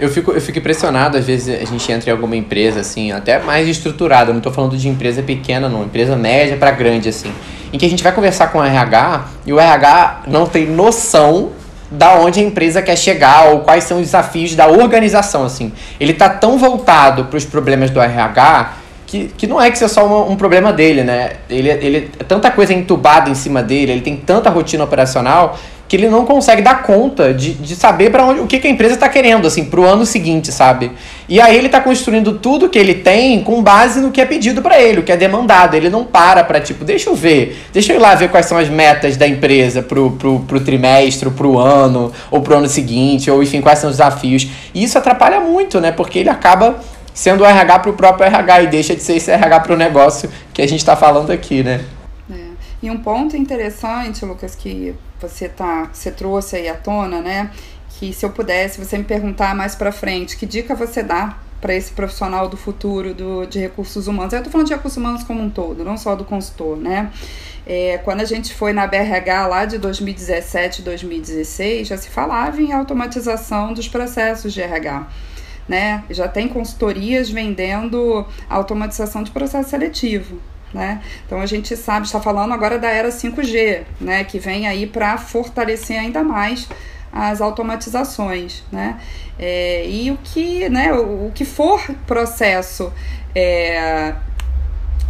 Eu fico, eu fico impressionado, às vezes a gente entra em alguma empresa, assim, até mais estruturada, não estou falando de empresa pequena, não, empresa média para grande, assim em que a gente vai conversar com o RH e o RH não tem noção da onde a empresa quer chegar ou quais são os desafios da organização, assim. Ele está tão voltado para os problemas do RH que, que não é que isso é só um, um, problema dele, né? Ele, ele é tanta coisa entubada em cima dele, ele tem tanta rotina operacional que ele não consegue dar conta de, de saber para onde o que, que a empresa está querendo assim para o ano seguinte, sabe? E aí ele está construindo tudo que ele tem com base no que é pedido para ele, o que é demandado. Ele não para para tipo, deixa eu ver, deixa eu ir lá ver quais são as metas da empresa pro, pro, pro trimestre, pro ano ou pro ano seguinte, ou enfim, quais são os desafios. E isso atrapalha muito, né? Porque ele acaba sendo o RH para o próprio RH e deixa de ser esse RH para o negócio que a gente está falando aqui, né? É. E um ponto interessante, Lucas, que você tá, você trouxe aí à tona, né? Que se eu pudesse, você me perguntar mais para frente, que dica você dá para esse profissional do futuro do, de recursos humanos? Eu estou falando de recursos humanos como um todo, não só do consultor, né? É, quando a gente foi na BRH lá de 2017 2016, já se falava em automatização dos processos de RH. Né? Já tem consultorias vendendo automatização de processo seletivo. Né? Então a gente sabe, está falando agora da era 5G, né? que vem aí para fortalecer ainda mais as automatizações, né? É, e o que, né, o, o que for processo é,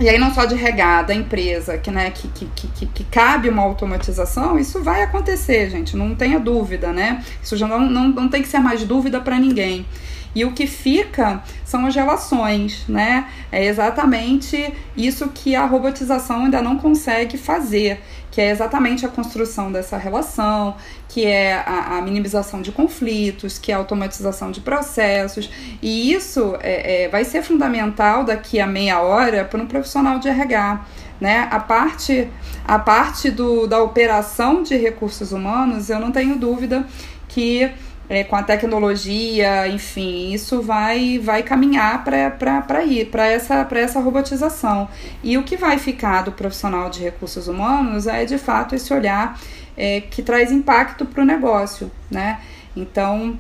e aí não só de regada, empresa, que, né, que, que, que, que, cabe uma automatização, isso vai acontecer, gente, não tenha dúvida, né? Isso já não, não, não tem que ser mais dúvida para ninguém. E o que fica são as relações, né? É exatamente isso que a robotização ainda não consegue fazer, que é exatamente a construção dessa relação, que é a, a minimização de conflitos, que é a automatização de processos. E isso é, é, vai ser fundamental daqui a meia hora para um profissional de RH. Né? A parte, a parte do, da operação de recursos humanos, eu não tenho dúvida que é, com a tecnologia, enfim, isso vai, vai caminhar para ir para essa, essa robotização. E o que vai ficar do profissional de recursos humanos é de fato esse olhar é, que traz impacto para o negócio, né? Então,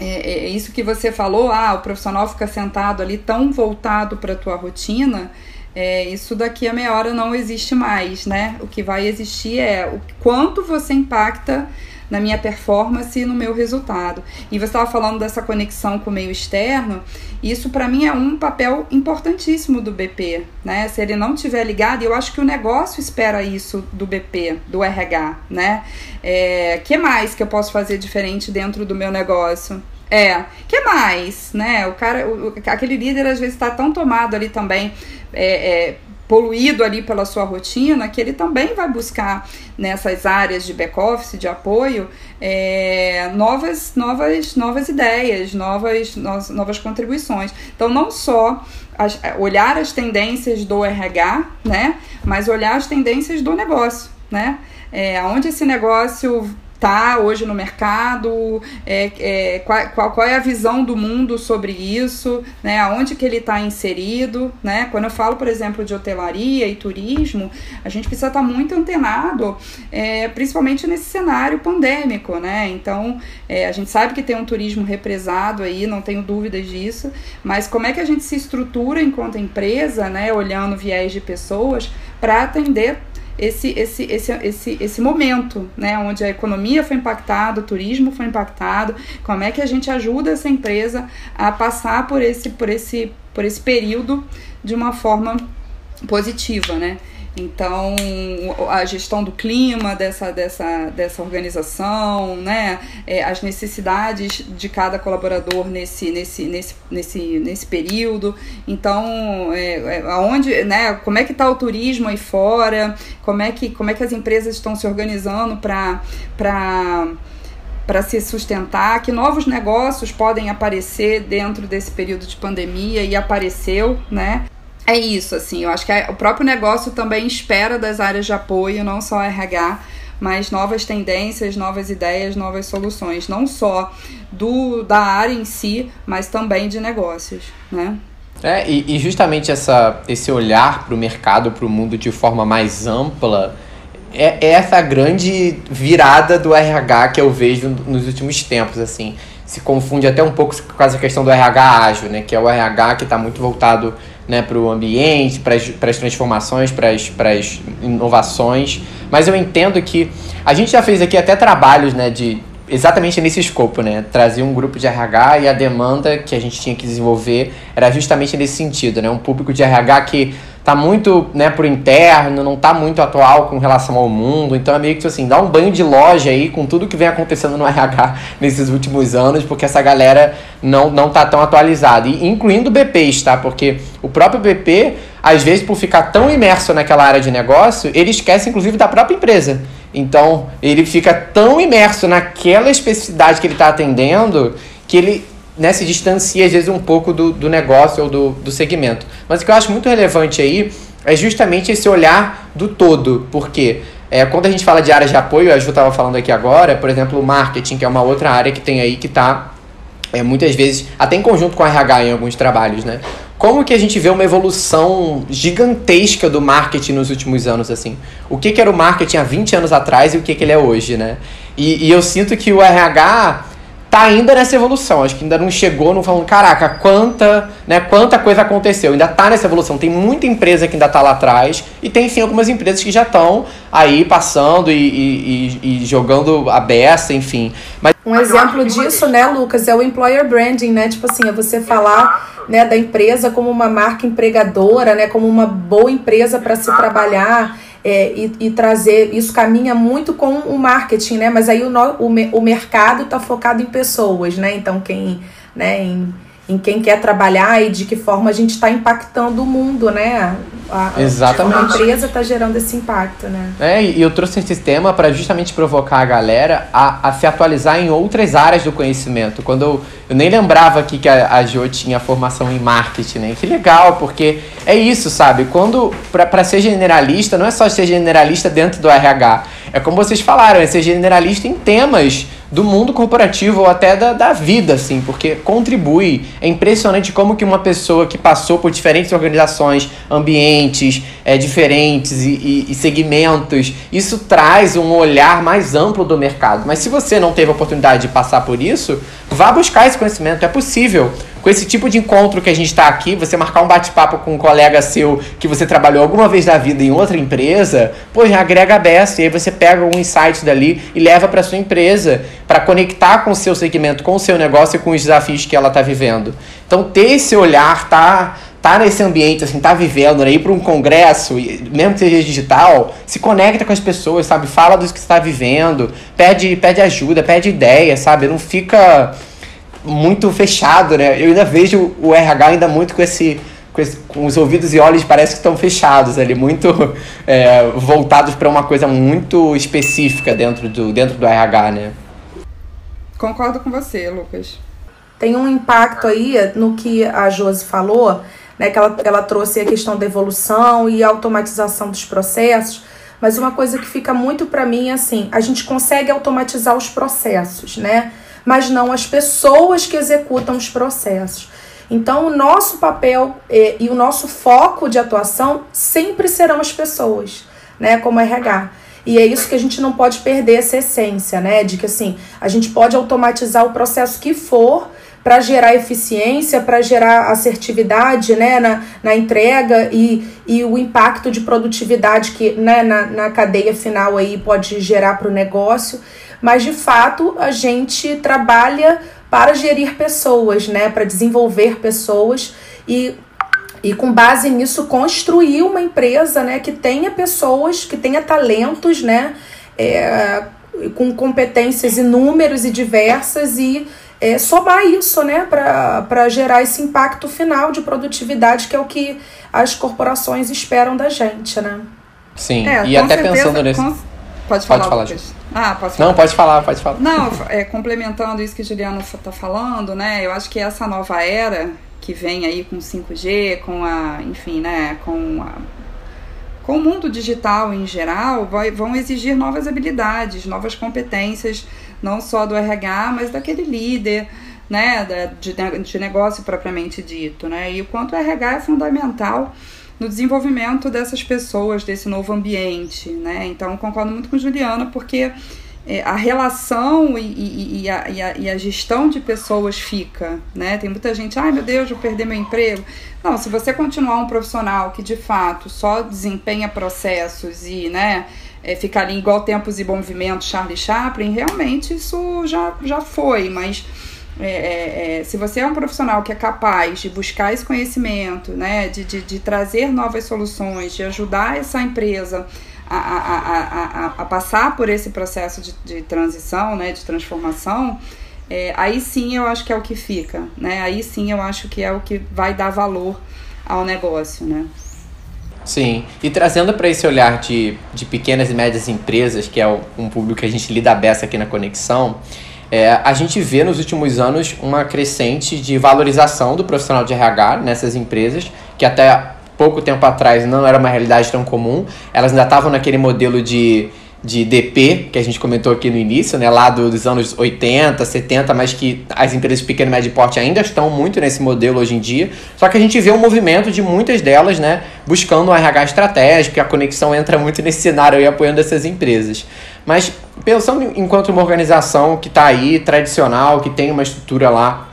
é, é, isso que você falou, ah, o profissional fica sentado ali tão voltado para a tua rotina, é, isso daqui a meia hora não existe mais, né? O que vai existir é o quanto você impacta na minha performance e no meu resultado. E você estava falando dessa conexão com o meio externo, isso para mim é um papel importantíssimo do BP, né? Se ele não tiver ligado, eu acho que o negócio espera isso do BP, do RH, né? É, que mais que eu posso fazer diferente dentro do meu negócio? É, que mais, né? O cara, o, aquele líder às vezes está tão tomado ali também é, é, poluído ali pela sua rotina, que ele também vai buscar nessas áreas de back-office, de apoio, é, novas, novas, novas ideias, novas, novas contribuições. Então, não só as, olhar as tendências do RH, né, mas olhar as tendências do negócio, né, é, onde esse negócio tá hoje no mercado, é, é, qual, qual, é a visão do mundo sobre isso, né, aonde que ele está inserido, né, quando eu falo, por exemplo, de hotelaria e turismo, a gente precisa estar tá muito antenado, é, principalmente nesse cenário pandêmico, né, então é, a gente sabe que tem um turismo represado aí, não tenho dúvidas disso, mas como é que a gente se estrutura enquanto empresa, né, olhando viés de pessoas, para atender esse, esse, esse, esse, esse momento, né, onde a economia foi impactada, o turismo foi impactado, como é que a gente ajuda essa empresa a passar por esse, por esse, por esse período de uma forma positiva, né? Então, a gestão do clima dessa, dessa, dessa organização, né? É, as necessidades de cada colaborador nesse, nesse, nesse, nesse, nesse período. Então, é, é, aonde, né? como é que está o turismo aí fora? Como é que, como é que as empresas estão se organizando para para se sustentar, que novos negócios podem aparecer dentro desse período de pandemia e apareceu, né? É isso, assim, eu acho que o próprio negócio também espera das áreas de apoio, não só RH, mas novas tendências, novas ideias, novas soluções, não só do da área em si, mas também de negócios, né? É, e, e justamente essa, esse olhar para o mercado, para o mundo de forma mais ampla, é, é essa grande virada do RH que eu vejo nos últimos tempos, assim. Se confunde até um pouco com essa questão do RH ágil, né? Que é o RH que está muito voltado né, para o ambiente, para as transformações, para as inovações. Mas eu entendo que a gente já fez aqui até trabalhos né, de exatamente nesse escopo, né? Trazer um grupo de RH e a demanda que a gente tinha que desenvolver era justamente nesse sentido, né? Um público de RH que tá muito, né, pro interno, não tá muito atual com relação ao mundo. Então é meio que assim, dá um banho de loja aí com tudo que vem acontecendo no RH nesses últimos anos, porque essa galera não, não tá tão atualizada. E incluindo BPs, tá? Porque o próprio BP, às vezes, por ficar tão imerso naquela área de negócio, ele esquece, inclusive, da própria empresa. Então, ele fica tão imerso naquela especificidade que ele está atendendo que ele né, se distancia às vezes um pouco do, do negócio ou do, do segmento. Mas o que eu acho muito relevante aí é justamente esse olhar do todo, porque é, quando a gente fala de áreas de apoio, a Ju estava falando aqui agora, por exemplo, o marketing, que é uma outra área que tem aí que está é, muitas vezes, até em conjunto com a RH em alguns trabalhos, né? Como que a gente vê uma evolução gigantesca do marketing nos últimos anos, assim? O que, que era o marketing há 20 anos atrás e o que, que ele é hoje, né? E, e eu sinto que o RH tá ainda nessa evolução. Acho que ainda não chegou no falando, caraca, quanta, né, quanta coisa aconteceu. Ainda tá nessa evolução. Tem muita empresa que ainda tá lá atrás e tem sim algumas empresas que já estão aí passando e, e, e, e, jogando a beça, enfim. Mas um exemplo disso, né, Lucas, é o employer branding, né? Tipo assim, é você falar né, da empresa como uma marca empregadora, né, como uma boa empresa para se trabalhar é, e, e, trazer. Isso caminha muito com o marketing, né? Mas aí o, o, o mercado está focado em pessoas, né? Então, quem. Né, em, em quem quer trabalhar e de que forma a gente está impactando o mundo, né? A, Exatamente. A empresa está gerando esse impacto, né? É, e eu trouxe esse tema para justamente provocar a galera a, a se atualizar em outras áreas do conhecimento. Quando eu, eu nem lembrava aqui que a, a Jo tinha formação em marketing, né? Que legal, porque é isso, sabe? Quando, para ser generalista, não é só ser generalista dentro do RH. É como vocês falaram, é ser generalista em temas do mundo corporativo ou até da, da vida, assim, porque contribui. É impressionante como que uma pessoa que passou por diferentes organizações, ambientes é, diferentes e, e, e segmentos, isso traz um olhar mais amplo do mercado. Mas se você não teve a oportunidade de passar por isso, vá buscar esse conhecimento. É possível com esse tipo de encontro que a gente está aqui, você marcar um bate-papo com um colega seu que você trabalhou alguma vez na vida em outra empresa, pô, já agrega a beça, e aí você pega um insight dali e leva para sua empresa para conectar com o seu segmento, com o seu negócio e com os desafios que ela está vivendo. Então, ter esse olhar, tá tá nesse ambiente, assim, tá vivendo, né? ir para um congresso, mesmo que seja digital, se conecta com as pessoas, sabe? Fala dos que está vivendo, pede, pede ajuda, pede ideia, sabe? Não fica muito fechado, né? Eu ainda vejo o RH ainda muito com esse com, esse, com os ouvidos e olhos parece que estão fechados ali, muito é, voltados para uma coisa muito específica dentro do, dentro do RH, né? Concordo com você, Lucas. Tem um impacto aí no que a Josi falou, né? Que ela, ela trouxe a questão da evolução e automatização dos processos. Mas uma coisa que fica muito para mim é assim, a gente consegue automatizar os processos, né? Mas não as pessoas que executam os processos. Então, o nosso papel e, e o nosso foco de atuação sempre serão as pessoas, né, como RH. E é isso que a gente não pode perder essa essência, né, de que assim, a gente pode automatizar o processo que for para gerar eficiência, para gerar assertividade né, na, na entrega e, e o impacto de produtividade que né, na, na cadeia final aí pode gerar para o negócio mas de fato a gente trabalha para gerir pessoas, né, para desenvolver pessoas e e com base nisso construir uma empresa, né, que tenha pessoas, que tenha talentos, né, é, com competências inúmeras e diversas e é, somar isso, né, para gerar esse impacto final de produtividade que é o que as corporações esperam da gente, né? Sim, é, e até certeza, pensando nesse. Com... Pode falar, pode falar Lucas. Ah, posso falar? Não, pode falar, pode falar. Não, é, complementando isso que Juliana está falando, né? Eu acho que essa nova era que vem aí com 5G, com a, enfim, né, com a, com o mundo digital em geral, vai, vão exigir novas habilidades, novas competências, não só do RH, mas daquele líder, né, de, de negócio propriamente dito, né? E o quanto o RH é fundamental no desenvolvimento dessas pessoas, desse novo ambiente, né? Então, concordo muito com Juliana, porque é, a relação e, e, e, a, a, e, a, gestão de pessoas fica, né? Tem muita gente, ai meu Deus, vou perder meu emprego. Não, se você continuar um profissional que de fato só desempenha processos e, né, é, fica ali igual tempos e movimentos Charlie Chaplin, realmente isso já, já foi, mas é, é, é, se você é um profissional que é capaz de buscar esse conhecimento, né, de, de, de trazer novas soluções, de ajudar essa empresa a, a, a, a, passar por esse processo de, de transição, né, de transformação, é, aí sim eu acho que é o que fica, né? Aí sim eu acho que é o que vai dar valor ao negócio, né? Sim, e trazendo para esse olhar de, de pequenas e médias empresas, que é um público que a gente lida beça aqui na Conexão, é, a gente vê nos últimos anos uma crescente de valorização do profissional de RH nessas empresas, que até pouco tempo atrás não era uma realidade tão comum. Elas ainda estavam naquele modelo de, de DP, que a gente comentou aqui no início, né, lá dos anos 80, 70, mas que as empresas pequeno e médio porte ainda estão muito nesse modelo hoje em dia. Só que a gente vê um movimento de muitas delas né, buscando um RH estratégico, a conexão entra muito nesse cenário e apoiando essas empresas. Mas pensando enquanto uma organização que está aí, tradicional, que tem uma estrutura lá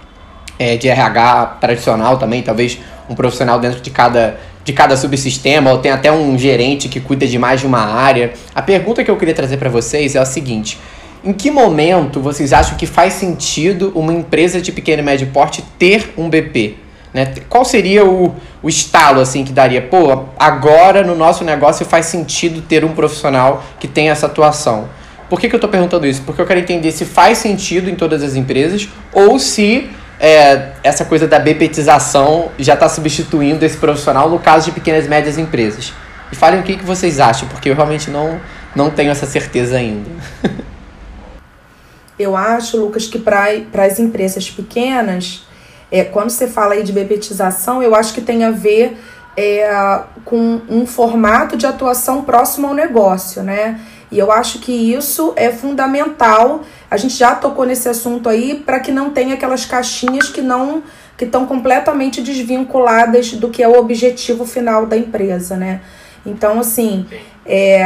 é, de RH tradicional também, talvez um profissional dentro de cada, de cada subsistema, ou tem até um gerente que cuida de mais de uma área. A pergunta que eu queria trazer para vocês é a seguinte: em que momento vocês acham que faz sentido uma empresa de pequeno e médio porte ter um BP? Né? Qual seria o, o estalo assim que daria? Pô, agora no nosso negócio faz sentido ter um profissional que tem essa atuação. Por que, que eu estou perguntando isso? Porque eu quero entender se faz sentido em todas as empresas ou se é, essa coisa da bepetização já está substituindo esse profissional no caso de pequenas e médias empresas. E falem o que, que vocês acham, porque eu realmente não, não tenho essa certeza ainda. eu acho, Lucas, que para as empresas pequenas, é, quando você fala aí de bebetização, eu acho que tem a ver é, com um formato de atuação próximo ao negócio, né? E eu acho que isso é fundamental a gente já tocou nesse assunto aí para que não tenha aquelas caixinhas que não que estão completamente desvinculadas do que é o objetivo final da empresa, né? Então, assim, é,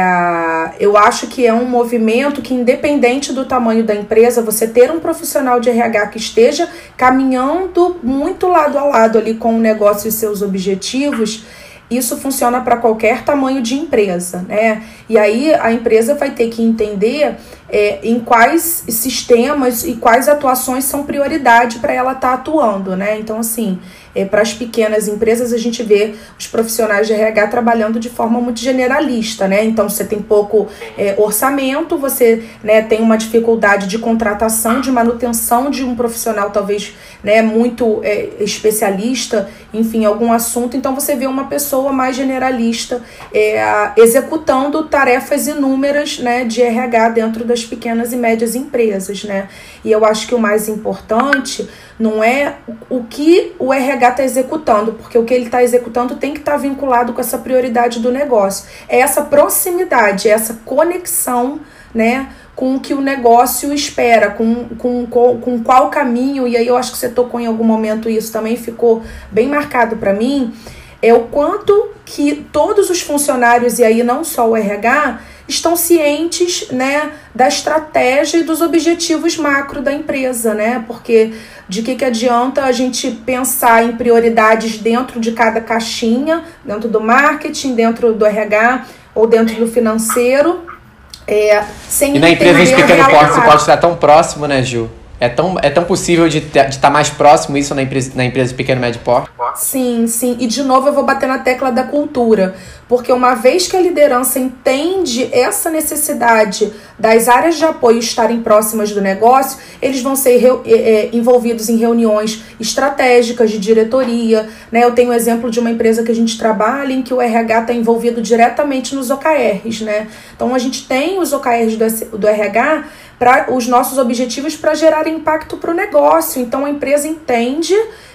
eu acho que é um movimento que, independente do tamanho da empresa, você ter um profissional de RH que esteja caminhando muito lado a lado ali com o negócio e seus objetivos isso funciona para qualquer tamanho de empresa, né? E aí a empresa vai ter que entender é, em quais sistemas e quais atuações são prioridade para ela estar tá atuando, né? Então, assim, é, para as pequenas empresas, a gente vê os profissionais de RH trabalhando de forma muito generalista, né? Então, você tem pouco é, orçamento, você né, tem uma dificuldade de contratação, de manutenção de um profissional, talvez né, muito é, especialista, enfim, algum assunto. Então, você vê uma pessoa mais generalista é, executando tarefas inúmeras né, de RH dentro das pequenas e médias empresas, né? E eu acho que o mais importante não é o que o RH está executando, porque o que ele está executando tem que estar tá vinculado com essa prioridade do negócio. É essa proximidade, é essa conexão, né? Com o que o negócio espera, com, com, com, com qual caminho, e aí eu acho que você tocou em algum momento isso também ficou bem marcado para mim, é o quanto que todos os funcionários, e aí não só o RH, estão cientes né, da estratégia e dos objetivos macro da empresa, né? Porque de que, que adianta a gente pensar em prioridades dentro de cada caixinha, dentro do marketing, dentro do RH ou dentro do financeiro, é, sem E na empresa de pequeno porte você pode estar tão próximo, né, Gil? É tão, é tão possível de estar tá mais próximo isso na empresa, na empresa de pequeno médio porte? Sim, sim. E de novo eu vou bater na tecla da cultura. Porque uma vez que a liderança entende essa necessidade das áreas de apoio estarem próximas do negócio, eles vão ser é, envolvidos em reuniões estratégicas de diretoria. Né? Eu tenho um exemplo de uma empresa que a gente trabalha em que o RH está envolvido diretamente nos OKRs. Né? Então a gente tem os OKRs do, do RH para os nossos objetivos para gerar impacto para o negócio. Então a empresa entende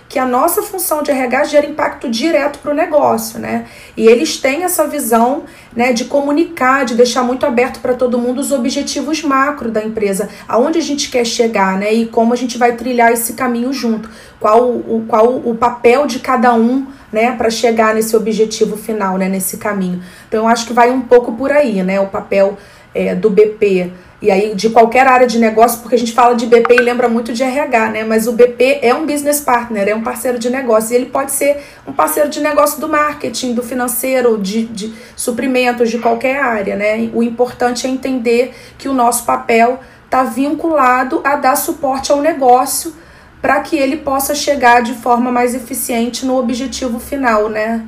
que a nossa função de RH gera impacto direto para o negócio, né? E eles têm essa visão, né, de comunicar, de deixar muito aberto para todo mundo os objetivos macro da empresa, aonde a gente quer chegar, né? E como a gente vai trilhar esse caminho junto, qual o, qual o papel de cada um, né, para chegar nesse objetivo final, né, nesse caminho. Então eu acho que vai um pouco por aí, né? O papel é, do BP e aí de qualquer área de negócio, porque a gente fala de BP e lembra muito de RH, né? Mas o BP é um business partner, é um parceiro de negócio. E ele pode ser um parceiro de negócio do marketing, do financeiro, de, de suprimentos, de qualquer área, né? O importante é entender que o nosso papel está vinculado a dar suporte ao negócio para que ele possa chegar de forma mais eficiente no objetivo final, né?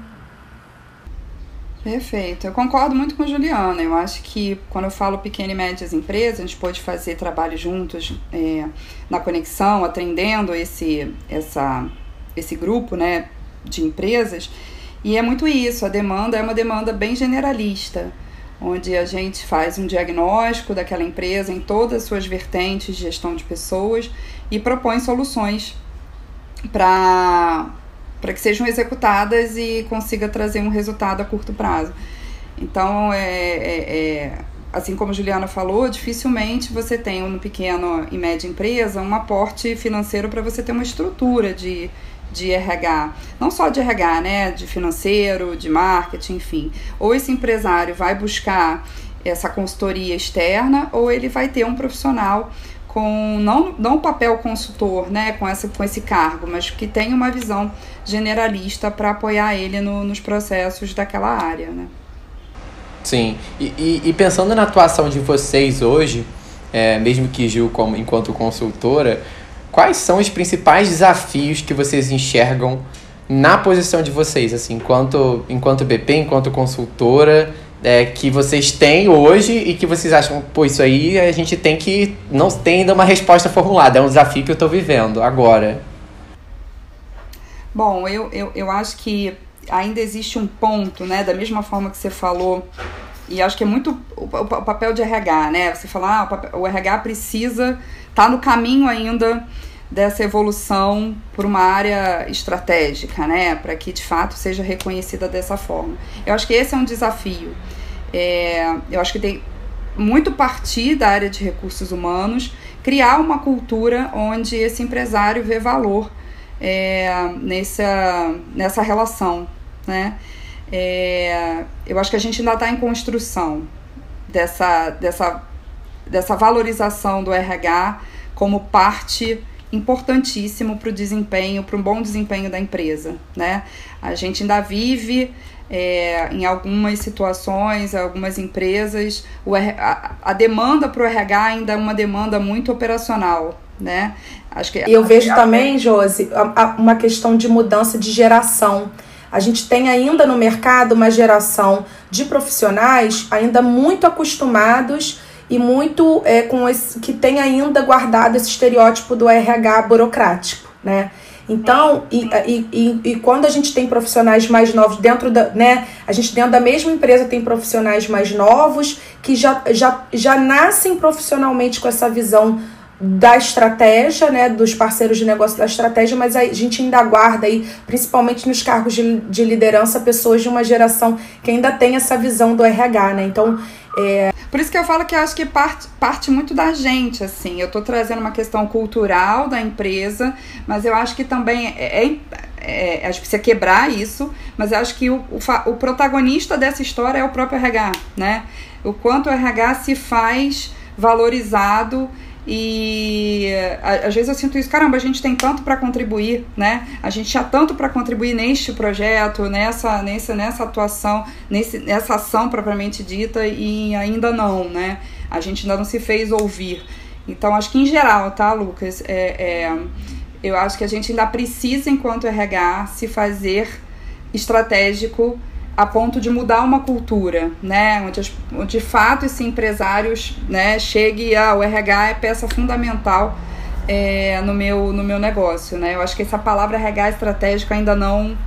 Perfeito. Eu concordo muito com a Juliana. Eu acho que quando eu falo pequena e médias empresas, a gente pode fazer trabalho juntos é, na conexão, atendendo esse, essa, esse grupo né, de empresas. E é muito isso, a demanda é uma demanda bem generalista, onde a gente faz um diagnóstico daquela empresa em todas as suas vertentes de gestão de pessoas e propõe soluções para para que sejam executadas e consiga trazer um resultado a curto prazo. Então, é, é, é assim como a Juliana falou, dificilmente você tem no pequeno e média empresa um aporte financeiro para você ter uma estrutura de, de RH, não só de RH, né, de financeiro, de marketing, enfim. Ou esse empresário vai buscar essa consultoria externa ou ele vai ter um profissional com não, não o papel consultor, né, com, essa, com esse cargo, mas que tem uma visão generalista para apoiar ele no, nos processos daquela área, né? Sim, e, e, e pensando na atuação de vocês hoje, é, mesmo que Gil como enquanto consultora, quais são os principais desafios que vocês enxergam na posição de vocês, assim, enquanto, enquanto BP, enquanto consultora, é, que vocês têm hoje e que vocês acham, pô, isso aí a gente tem que. Não tem ainda uma resposta formulada, é um desafio que eu estou vivendo agora. Bom, eu, eu, eu acho que ainda existe um ponto, né, da mesma forma que você falou, e acho que é muito o, o, o papel de RH, né? Você falar, ah, o, o RH precisa, tá no caminho ainda dessa evolução por uma área estratégica, né, para que de fato seja reconhecida dessa forma. Eu acho que esse é um desafio. É, eu acho que tem muito partir da área de recursos humanos, criar uma cultura onde esse empresário vê valor é, nessa, nessa relação, né? É, eu acho que a gente ainda está em construção dessa, dessa, dessa valorização do RH como parte importantíssimo para o desempenho, para um bom desempenho da empresa, né? A gente ainda vive é, em algumas situações, algumas empresas, o, a, a demanda para o RH ainda é uma demanda muito operacional, né? Acho que eu vejo também, Josi, uma questão de mudança de geração. A gente tem ainda no mercado uma geração de profissionais ainda muito acostumados e muito é, com esse, que tem ainda guardado esse estereótipo do RH burocrático, né? Então, e, e, e, quando a gente tem profissionais mais novos dentro da, né, a gente dentro da mesma empresa tem profissionais mais novos que já, já, já nascem profissionalmente com essa visão da estratégia, né, dos parceiros de negócio da estratégia, mas a gente ainda aguarda aí, principalmente nos cargos de, de liderança, pessoas de uma geração que ainda tem essa visão do RH, né? Então, é... Por isso que eu falo que eu acho que parte, parte muito da gente, assim. Eu estou trazendo uma questão cultural da empresa, mas eu acho que também é, é, é, que precisa quebrar isso, mas acho que o, o, o protagonista dessa história é o próprio RH, né? O quanto o RH se faz valorizado e às vezes eu sinto isso, caramba, a gente tem tanto para contribuir, né? A gente tinha tanto para contribuir neste projeto, nessa, nessa, nessa atuação, nesse, nessa ação propriamente dita, e ainda não, né? A gente ainda não se fez ouvir. Então, acho que em geral, tá, Lucas? É, é, eu acho que a gente ainda precisa, enquanto RH, se fazer estratégico a ponto de mudar uma cultura, né? Onde, onde de fato esse empresário né, chegue a o RH é peça fundamental é, no, meu, no meu negócio, né? Eu acho que essa palavra RH estratégico ainda não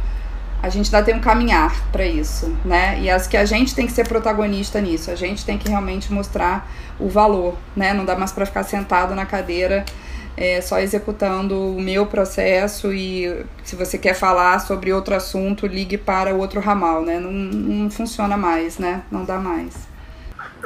a gente ainda tem um caminhar para isso, né? E acho que a gente tem que ser protagonista nisso, a gente tem que realmente mostrar o valor, né? Não dá mais para ficar sentado na cadeira é, só executando o meu processo e se você quer falar sobre outro assunto, ligue para o outro ramal, né? Não, não funciona mais, né? Não dá mais.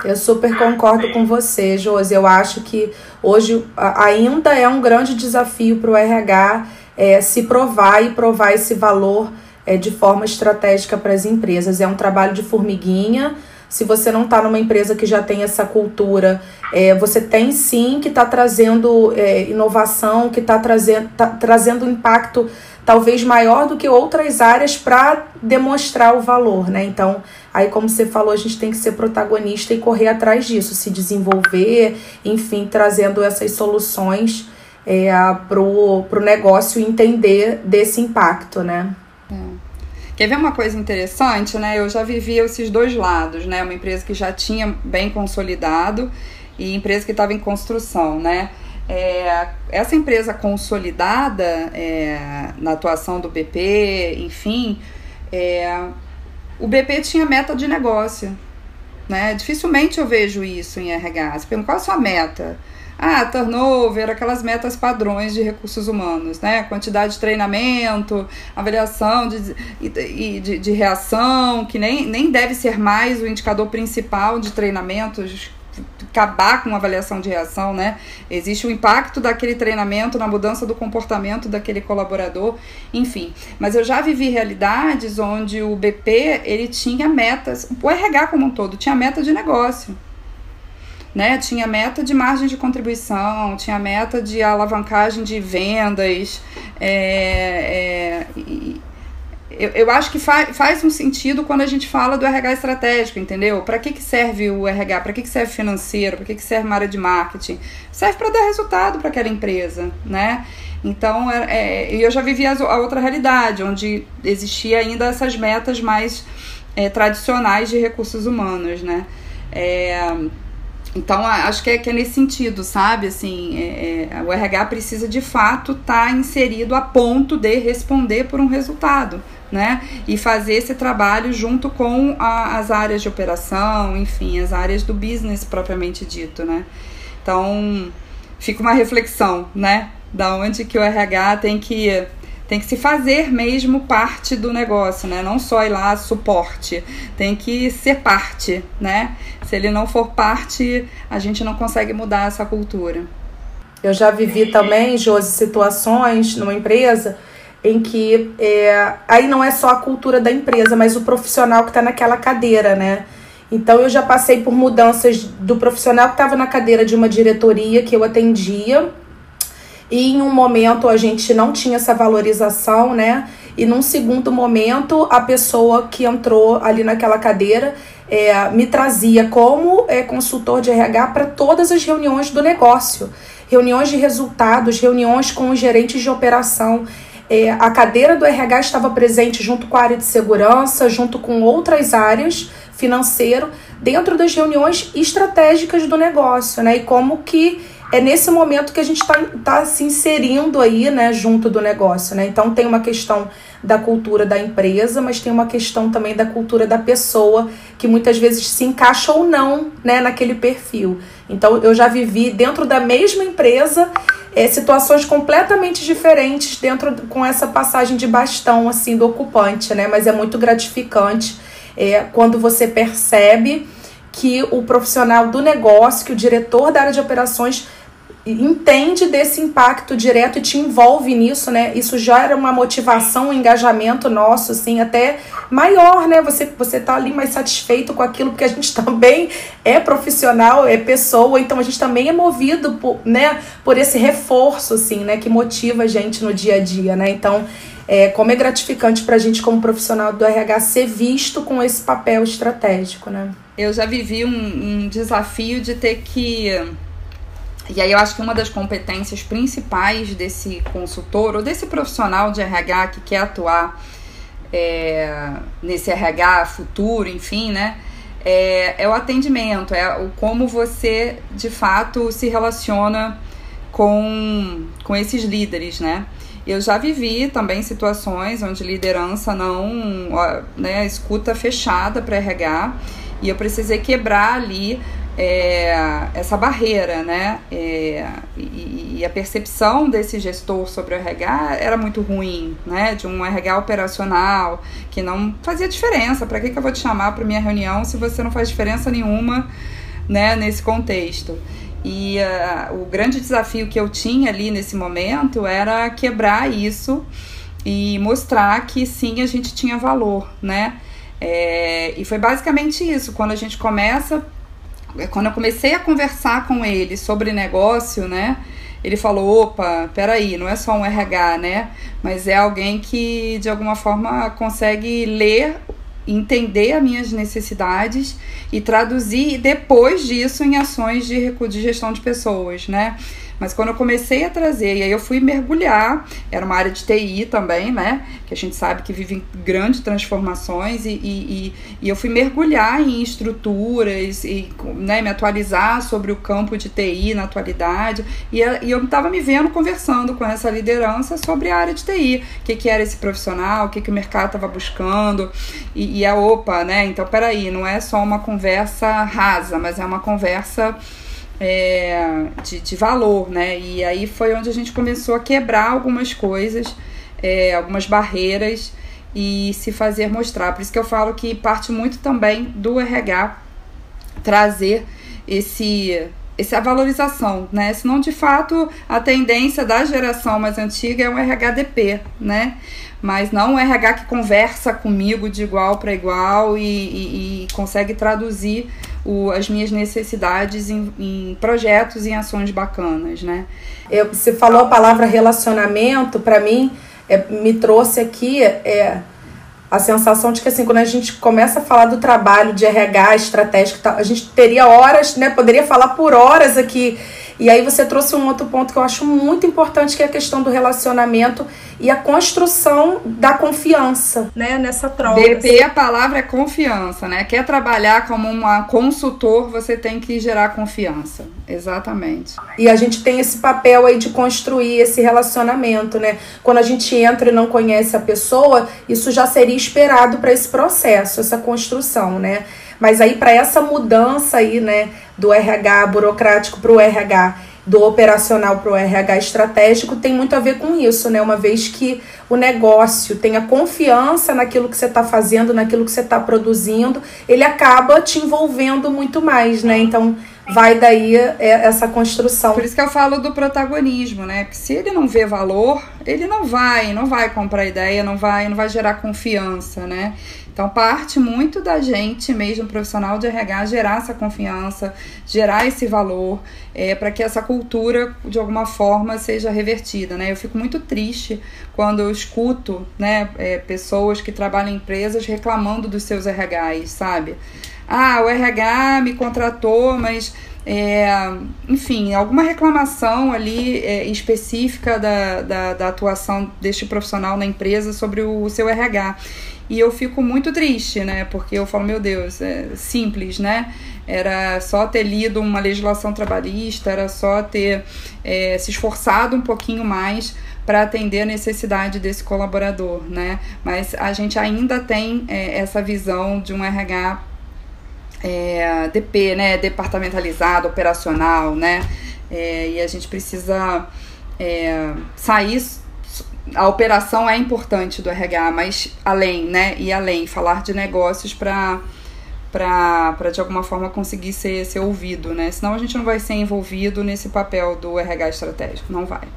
Eu super concordo com você, Josi. Eu acho que hoje ainda é um grande desafio para o RH é, se provar e provar esse valor é, de forma estratégica para as empresas. É um trabalho de formiguinha se você não está numa empresa que já tem essa cultura, é, você tem sim que está trazendo é, inovação, que está trazendo, tá trazendo impacto talvez maior do que outras áreas para demonstrar o valor, né? Então, aí como você falou, a gente tem que ser protagonista e correr atrás disso, se desenvolver, enfim, trazendo essas soluções é, para o negócio entender desse impacto, né? É. Quer ver uma coisa interessante, né? Eu já vivi esses dois lados, né? Uma empresa que já tinha bem consolidado e empresa que estava em construção, né? É, essa empresa consolidada é, na atuação do BP, enfim, é, o BP tinha meta de negócio, né? Dificilmente eu vejo isso em RH. Você pergunta, qual a sua meta? Ah, turnover, aquelas metas padrões de recursos humanos, né? Quantidade de treinamento, avaliação de, de, de, de reação, que nem, nem deve ser mais o indicador principal de treinamento, acabar com a avaliação de reação, né? Existe o impacto daquele treinamento na mudança do comportamento daquele colaborador, enfim. Mas eu já vivi realidades onde o BP, ele tinha metas, o RH como um todo, tinha meta de negócio né? Tinha meta de margem de contribuição, tinha meta de alavancagem de vendas. É, é, eu, eu acho que fa faz um sentido quando a gente fala do RH estratégico, entendeu? Para que, que serve o RH? Para que, que serve financeiro? Para que, que serve uma área de marketing? Serve para dar resultado para aquela empresa, né? Então, é, é eu já vivi a, a, outra realidade, onde existia ainda essas metas mais é, tradicionais de recursos humanos, né? É, então, acho que é, que é nesse sentido, sabe? Assim, é, é, o RH precisa de fato estar tá inserido a ponto de responder por um resultado, né? E fazer esse trabalho junto com a, as áreas de operação, enfim, as áreas do business propriamente dito, né? Então, fica uma reflexão, né? Da onde que o RH tem que tem que se fazer mesmo parte do negócio, né? Não só ir lá suporte, tem que ser parte, né? Se ele não for parte, a gente não consegue mudar essa cultura. Eu já vivi também, Josi, situações numa empresa em que é, aí não é só a cultura da empresa, mas o profissional que está naquela cadeira, né? Então eu já passei por mudanças do profissional que estava na cadeira de uma diretoria que eu atendia e em um momento a gente não tinha essa valorização, né? E num segundo momento, a pessoa que entrou ali naquela cadeira é, me trazia como é, consultor de RH para todas as reuniões do negócio, reuniões de resultados, reuniões com os gerentes de operação. É, a cadeira do RH estava presente junto com a área de segurança, junto com outras áreas financeiro, dentro das reuniões estratégicas do negócio, né? E como que é nesse momento que a gente está tá se inserindo aí, né, junto do negócio, né? Então tem uma questão da cultura da empresa, mas tem uma questão também da cultura da pessoa, que muitas vezes se encaixa ou não, né, naquele perfil. Então eu já vivi dentro da mesma empresa é, situações completamente diferentes dentro com essa passagem de bastão assim do ocupante, né? Mas é muito gratificante é, quando você percebe que o profissional do negócio, que o diretor da área de operações entende desse impacto direto e te envolve nisso, né? Isso gera uma motivação, um engajamento nosso, assim, até maior, né? Você, você tá ali mais satisfeito com aquilo, porque a gente também é profissional, é pessoa, então a gente também é movido por, né, por esse reforço, assim, né? Que motiva a gente no dia a dia, né? Então, é, como é gratificante para a gente, como profissional do RH, ser visto com esse papel estratégico, né? Eu já vivi um, um desafio de ter que e aí eu acho que uma das competências principais desse consultor ou desse profissional de RH que quer atuar é, nesse RH futuro, enfim, né? É, é, o atendimento, é o como você de fato se relaciona com, com esses líderes, né? Eu já vivi também situações onde liderança não, né, escuta fechada para RH e eu precisei quebrar ali é, essa barreira, né? É, e, e, a percepção desse gestor sobre o RH era muito ruim, né? De um RH operacional que não fazia diferença. Para que, que eu vou te chamar para minha reunião se você não faz diferença nenhuma, né? Nesse contexto. E uh, o grande desafio que eu tinha ali nesse momento era quebrar isso e mostrar que sim a gente tinha valor, né? É, e foi basicamente isso. Quando a gente começa quando eu comecei a conversar com ele sobre negócio, né? Ele falou: opa, peraí, não é só um RH, né? Mas é alguém que de alguma forma consegue ler, entender as minhas necessidades e traduzir depois disso em ações de, de gestão de pessoas, né? Mas quando eu comecei a trazer, e aí eu fui mergulhar, era uma área de TI também, né? Que a gente sabe que vive grandes transformações, e, e, e, eu fui mergulhar em estruturas e né, me atualizar sobre o campo de TI na atualidade. E, e eu estava me vendo conversando com essa liderança sobre a área de TI, o que, que era esse profissional, o que, que o mercado estava buscando. E, e a OPA, né? Então, peraí, não é só uma conversa rasa, mas é uma conversa é, de, de valor, né? E aí foi onde a gente começou a quebrar algumas coisas, é, algumas barreiras e se fazer mostrar. Por isso que eu falo que parte muito também do RH trazer esse essa valorização, né? Senão, de fato, a tendência da geração mais antiga é um RHDP, né? Mas não um RH que conversa comigo de igual para igual e, e, e consegue traduzir o, as minhas necessidades em, em projetos e em ações bacanas, né? Eu, você falou a palavra relacionamento, para mim, é, me trouxe aqui é, a sensação de que assim, quando a gente começa a falar do trabalho de RH estratégico, a gente teria horas, né? Poderia falar por horas aqui e aí você trouxe um outro ponto que eu acho muito importante, que é a questão do relacionamento e a construção da confiança, né, nessa troca. DP, a palavra é confiança, né? Quer trabalhar como uma consultor, você tem que gerar confiança. Exatamente. E a gente tem esse papel aí de construir esse relacionamento, né? Quando a gente entra e não conhece a pessoa, isso já seria esperado para esse processo, essa construção, né? Mas aí para essa mudança aí, né, do RH burocrático para o RH do operacional para o RH estratégico tem muito a ver com isso, né? Uma vez que o negócio tenha confiança naquilo que você está fazendo, naquilo que você está produzindo, ele acaba te envolvendo muito mais, né? Então vai daí é, essa construção. Por isso que eu falo do protagonismo, né? Porque se ele não vê valor, ele não vai, não vai comprar ideia, não vai, não vai gerar confiança, né? Então parte muito da gente mesmo profissional de RH gerar essa confiança, gerar esse valor é, para que essa cultura de alguma forma seja revertida, né? Eu fico muito triste quando eu escuto, né, é, pessoas que trabalham em empresas reclamando dos seus RHs, sabe? Ah, o RH me contratou, mas é, enfim, alguma reclamação ali é, específica da, da, da, atuação deste profissional na empresa sobre o, o, seu RH. E eu fico muito triste, né? Porque eu falo, meu Deus, é simples, né? Era só ter lido uma legislação trabalhista, era só ter é, se esforçado um pouquinho mais para atender a necessidade desse colaborador, né? Mas a gente ainda tem é, essa visão de um RH é, DP, né, departamentalizado, operacional, né, é, e a gente precisa é, sair. A operação é importante do RH, mas além, né, e além, falar de negócios para para de alguma forma conseguir ser, ser ouvido, né? Senão a gente não vai ser envolvido nesse papel do RH estratégico, não vai.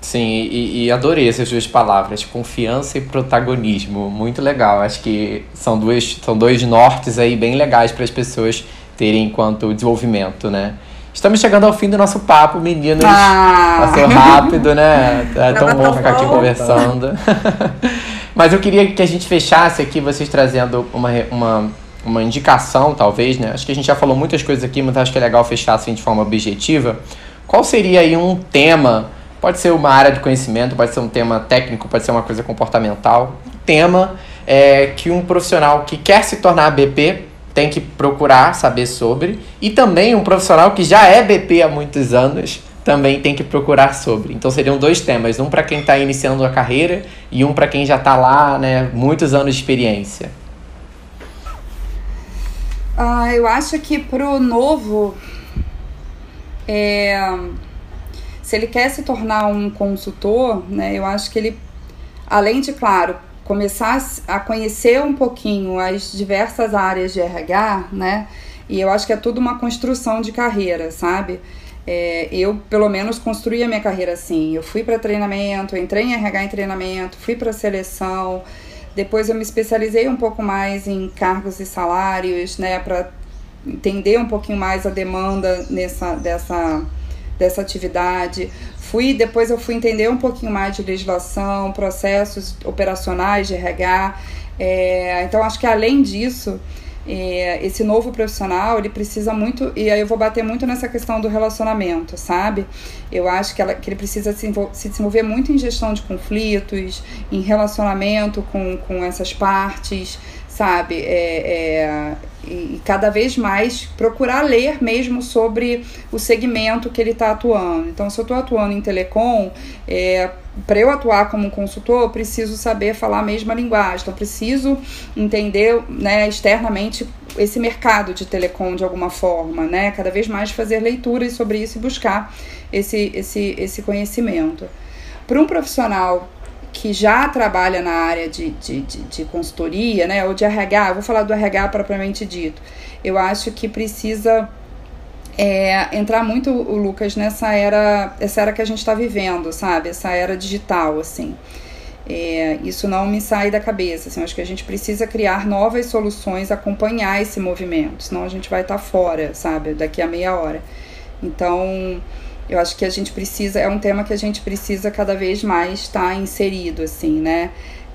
Sim, e, e, adorei essas duas palavras, confiança e protagonismo. Muito legal. Acho que são, duas, são dois nortes aí bem legais para as pessoas terem enquanto desenvolvimento, né? Estamos chegando ao fim do nosso papo, meninas. Ah. Passou rápido, né? É tão bom ficar aqui conversando. Mas eu queria que a gente fechasse aqui, vocês trazendo uma, uma, uma indicação, talvez, né? Acho que a gente já falou muitas coisas aqui, mas acho que é legal fechar assim de forma objetiva. Qual seria aí um tema Pode ser uma área de conhecimento, pode ser um tema técnico, pode ser uma coisa comportamental. Tema é, que um profissional que quer se tornar BP tem que procurar saber sobre. E também um profissional que já é BP há muitos anos também tem que procurar sobre. Então seriam dois temas, um para quem está iniciando a carreira e um para quem já está lá, né, muitos anos de experiência. Ah, eu acho que pro novo é, se ele quer se tornar um consultor, né, eu acho que ele, além de, claro, começar a conhecer um pouquinho as diversas áreas de RH, né, e eu acho que é tudo uma construção de carreira, sabe? É, eu, pelo menos, construí a minha carreira assim. Eu fui para treinamento, entrei em RH em treinamento, fui para seleção, depois eu me especializei um pouco mais em cargos e salários, né, para entender um pouquinho mais a demanda nessa, dessa dessa atividade. Fui, depois eu fui entender um pouquinho mais de legislação, processos operacionais de RH. É, então acho que além disso, é, esse novo profissional ele precisa muito e aí eu vou bater muito nessa questão do relacionamento, sabe? Eu acho que, ela, que ele precisa se, se desenvolver muito em gestão de conflitos, em relacionamento com, com essas partes, sabe? É, é, e cada vez mais procurar ler mesmo sobre o segmento que ele está atuando. Então, se eu estou atuando em telecom, é, para eu atuar como consultor, eu preciso saber falar a mesma linguagem. Então, preciso entender né, externamente esse mercado de telecom de alguma forma, né? Cada vez mais fazer leituras sobre isso e buscar esse, esse, esse conhecimento. Para um profissional que já trabalha na área de, de, de, de, consultoria, né, ou de RH, vou falar do RH propriamente dito, eu acho que precisa é, entrar muito, o Lucas, nessa era, essa era que a gente está vivendo, sabe? Essa era digital, assim. É, isso não me sai da cabeça, assim, acho que a gente precisa criar novas soluções, acompanhar esse movimento, senão a gente vai estar tá fora, sabe, daqui a meia hora. Então, eu acho que a gente precisa, é um tema que a gente precisa cada vez mais estar tá inserido, assim, né?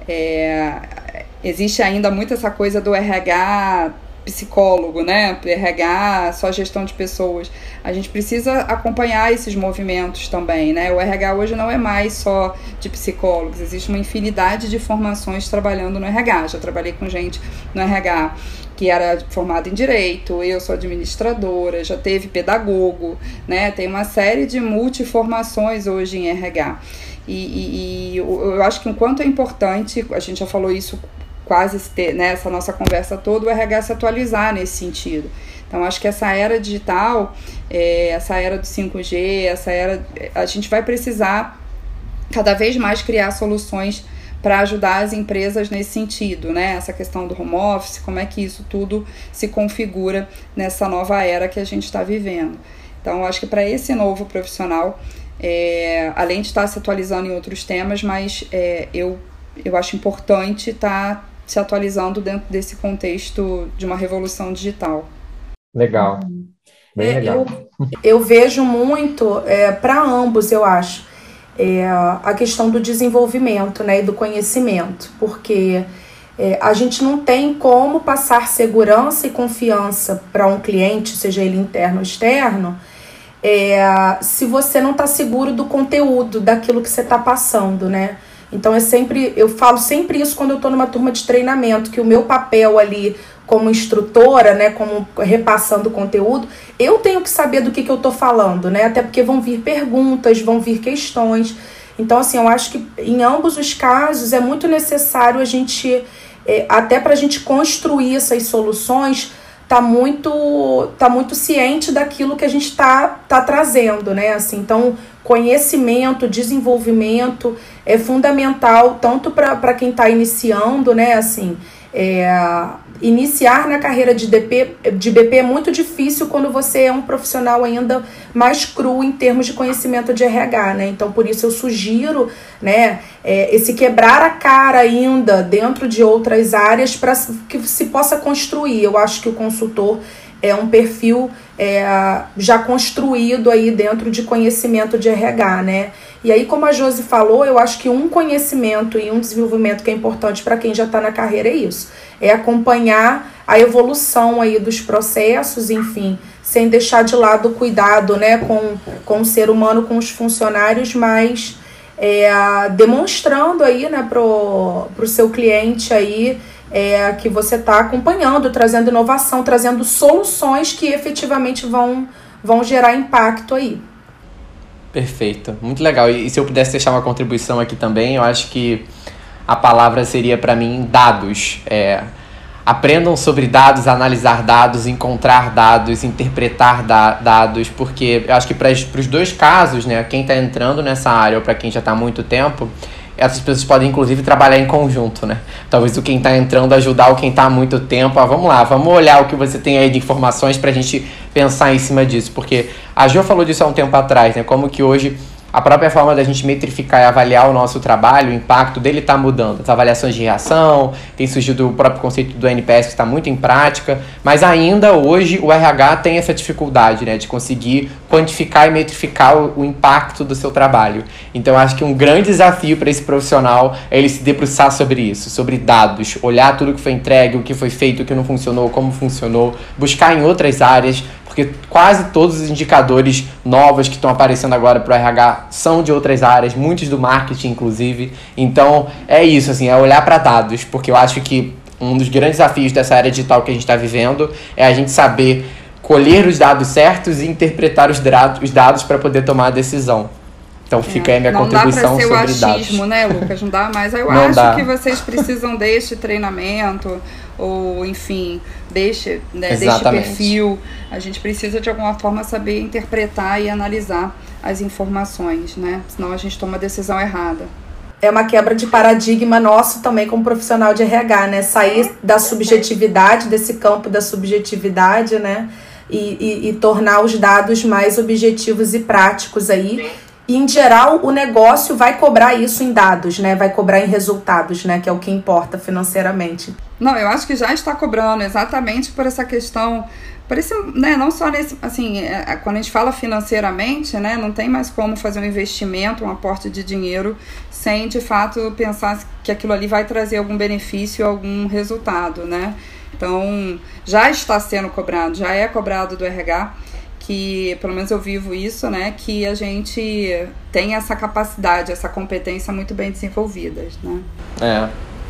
É, existe ainda muito essa coisa do RH psicólogo, né? RH, só gestão de pessoas. A gente precisa acompanhar esses movimentos também, né? O RH hoje não é mais só de psicólogos, existe uma infinidade de formações trabalhando no RH. Já trabalhei com gente no RH que era formado em direito, eu sou administradora, já teve pedagogo, né? Tem uma série de multiformações hoje em RH. E, e, e eu acho que enquanto é importante, a gente já falou isso quase né, essa nossa conversa toda, o RH se atualizar nesse sentido. Então, acho que essa era digital, é, essa era do 5G, essa era. A gente vai precisar cada vez mais criar soluções para ajudar as empresas nesse sentido, né? Essa questão do home office, como é que isso tudo se configura nessa nova era que a gente está vivendo. Então, acho que para esse novo profissional, é, além de estar se atualizando em outros temas, mas é, eu, eu acho importante estar tá se atualizando dentro desse contexto de uma revolução digital. Legal. Bem é, legal. Eu, eu vejo muito é, para ambos, eu acho, é, a questão do desenvolvimento né, e do conhecimento, porque é, a gente não tem como passar segurança e confiança para um cliente, seja ele interno ou externo, é, se você não está seguro do conteúdo daquilo que você está passando, né? Então é sempre, eu falo sempre isso quando eu estou numa turma de treinamento, que o meu papel ali como instrutora, né, como repassando conteúdo, eu tenho que saber do que, que eu estou falando, né? Até porque vão vir perguntas, vão vir questões. Então, assim, eu acho que em ambos os casos é muito necessário a gente, é, até para a gente construir essas soluções, tá muito tá muito ciente daquilo que a gente está tá trazendo, né? Assim, então conhecimento, desenvolvimento é fundamental tanto para quem está iniciando, né? Assim, é, iniciar na carreira de, DP, de BP é muito difícil quando você é um profissional ainda mais cru em termos de conhecimento de RH, né? Então, por isso eu sugiro, né, é, esse quebrar a cara ainda dentro de outras áreas para que se possa construir. Eu acho que o consultor é um perfil é, já construído aí dentro de conhecimento de RH, né? E aí, como a Josi falou, eu acho que um conhecimento e um desenvolvimento que é importante para quem já está na carreira é isso. É acompanhar a evolução aí dos processos, enfim, sem deixar de lado o cuidado né, com, com o ser humano, com os funcionários, mas é, demonstrando aí né, pro, pro seu cliente aí é, que você está acompanhando, trazendo inovação, trazendo soluções que efetivamente vão, vão gerar impacto aí. Perfeito, muito legal. E, e se eu pudesse deixar uma contribuição aqui também, eu acho que a palavra seria para mim dados. É, aprendam sobre dados, analisar dados, encontrar dados, interpretar da dados, porque eu acho que para os dois casos, né, quem está entrando nessa área ou para quem já está há muito tempo, essas pessoas podem inclusive trabalhar em conjunto, né? Talvez o quem está entrando ajudar o quem está há muito tempo. Ah, vamos lá, vamos olhar o que você tem aí de informações para a gente pensar em cima disso, porque a Jo falou disso há um tempo atrás, né? Como que hoje a própria forma da gente metrificar e avaliar o nosso trabalho, o impacto dele está mudando. As avaliações de reação, tem surgido o próprio conceito do NPS que está muito em prática, mas ainda hoje o RH tem essa dificuldade né, de conseguir quantificar e metrificar o, o impacto do seu trabalho. Então acho que um grande desafio para esse profissional é ele se debruçar sobre isso, sobre dados, olhar tudo que foi entregue, o que foi feito, o que não funcionou, como funcionou, buscar em outras áreas porque quase todos os indicadores novos que estão aparecendo agora para o RH são de outras áreas, muitos do marketing, inclusive. Então, é isso, assim, é olhar para dados, porque eu acho que um dos grandes desafios dessa área digital que a gente está vivendo é a gente saber colher os dados certos e interpretar os dados, os dados para poder tomar a decisão. Então fica aí a minha não contribuição dados. Dá para ser o achismo, né, Lucas? Não dá mais. Eu não acho dá. que vocês precisam deste treinamento ou enfim, deixe, né, deixe perfil. A gente precisa de alguma forma saber interpretar e analisar as informações, né? Senão a gente toma a decisão errada. É uma quebra de paradigma nosso também como profissional de RH, né? Sair da subjetividade, desse campo da subjetividade, né? E, e, e tornar os dados mais objetivos e práticos aí. E, em geral, o negócio vai cobrar isso em dados, né? Vai cobrar em resultados, né? Que é o que importa financeiramente. Não, eu acho que já está cobrando exatamente por essa questão. Por esse, né, não só nesse, assim, é, é, quando a gente fala financeiramente, né, não tem mais como fazer um investimento, um aporte de dinheiro, sem de fato pensar que aquilo ali vai trazer algum benefício, algum resultado, né? Então, já está sendo cobrado, já é cobrado do RH que pelo menos eu vivo isso, né, que a gente tem essa capacidade, essa competência muito bem desenvolvidas, né? É,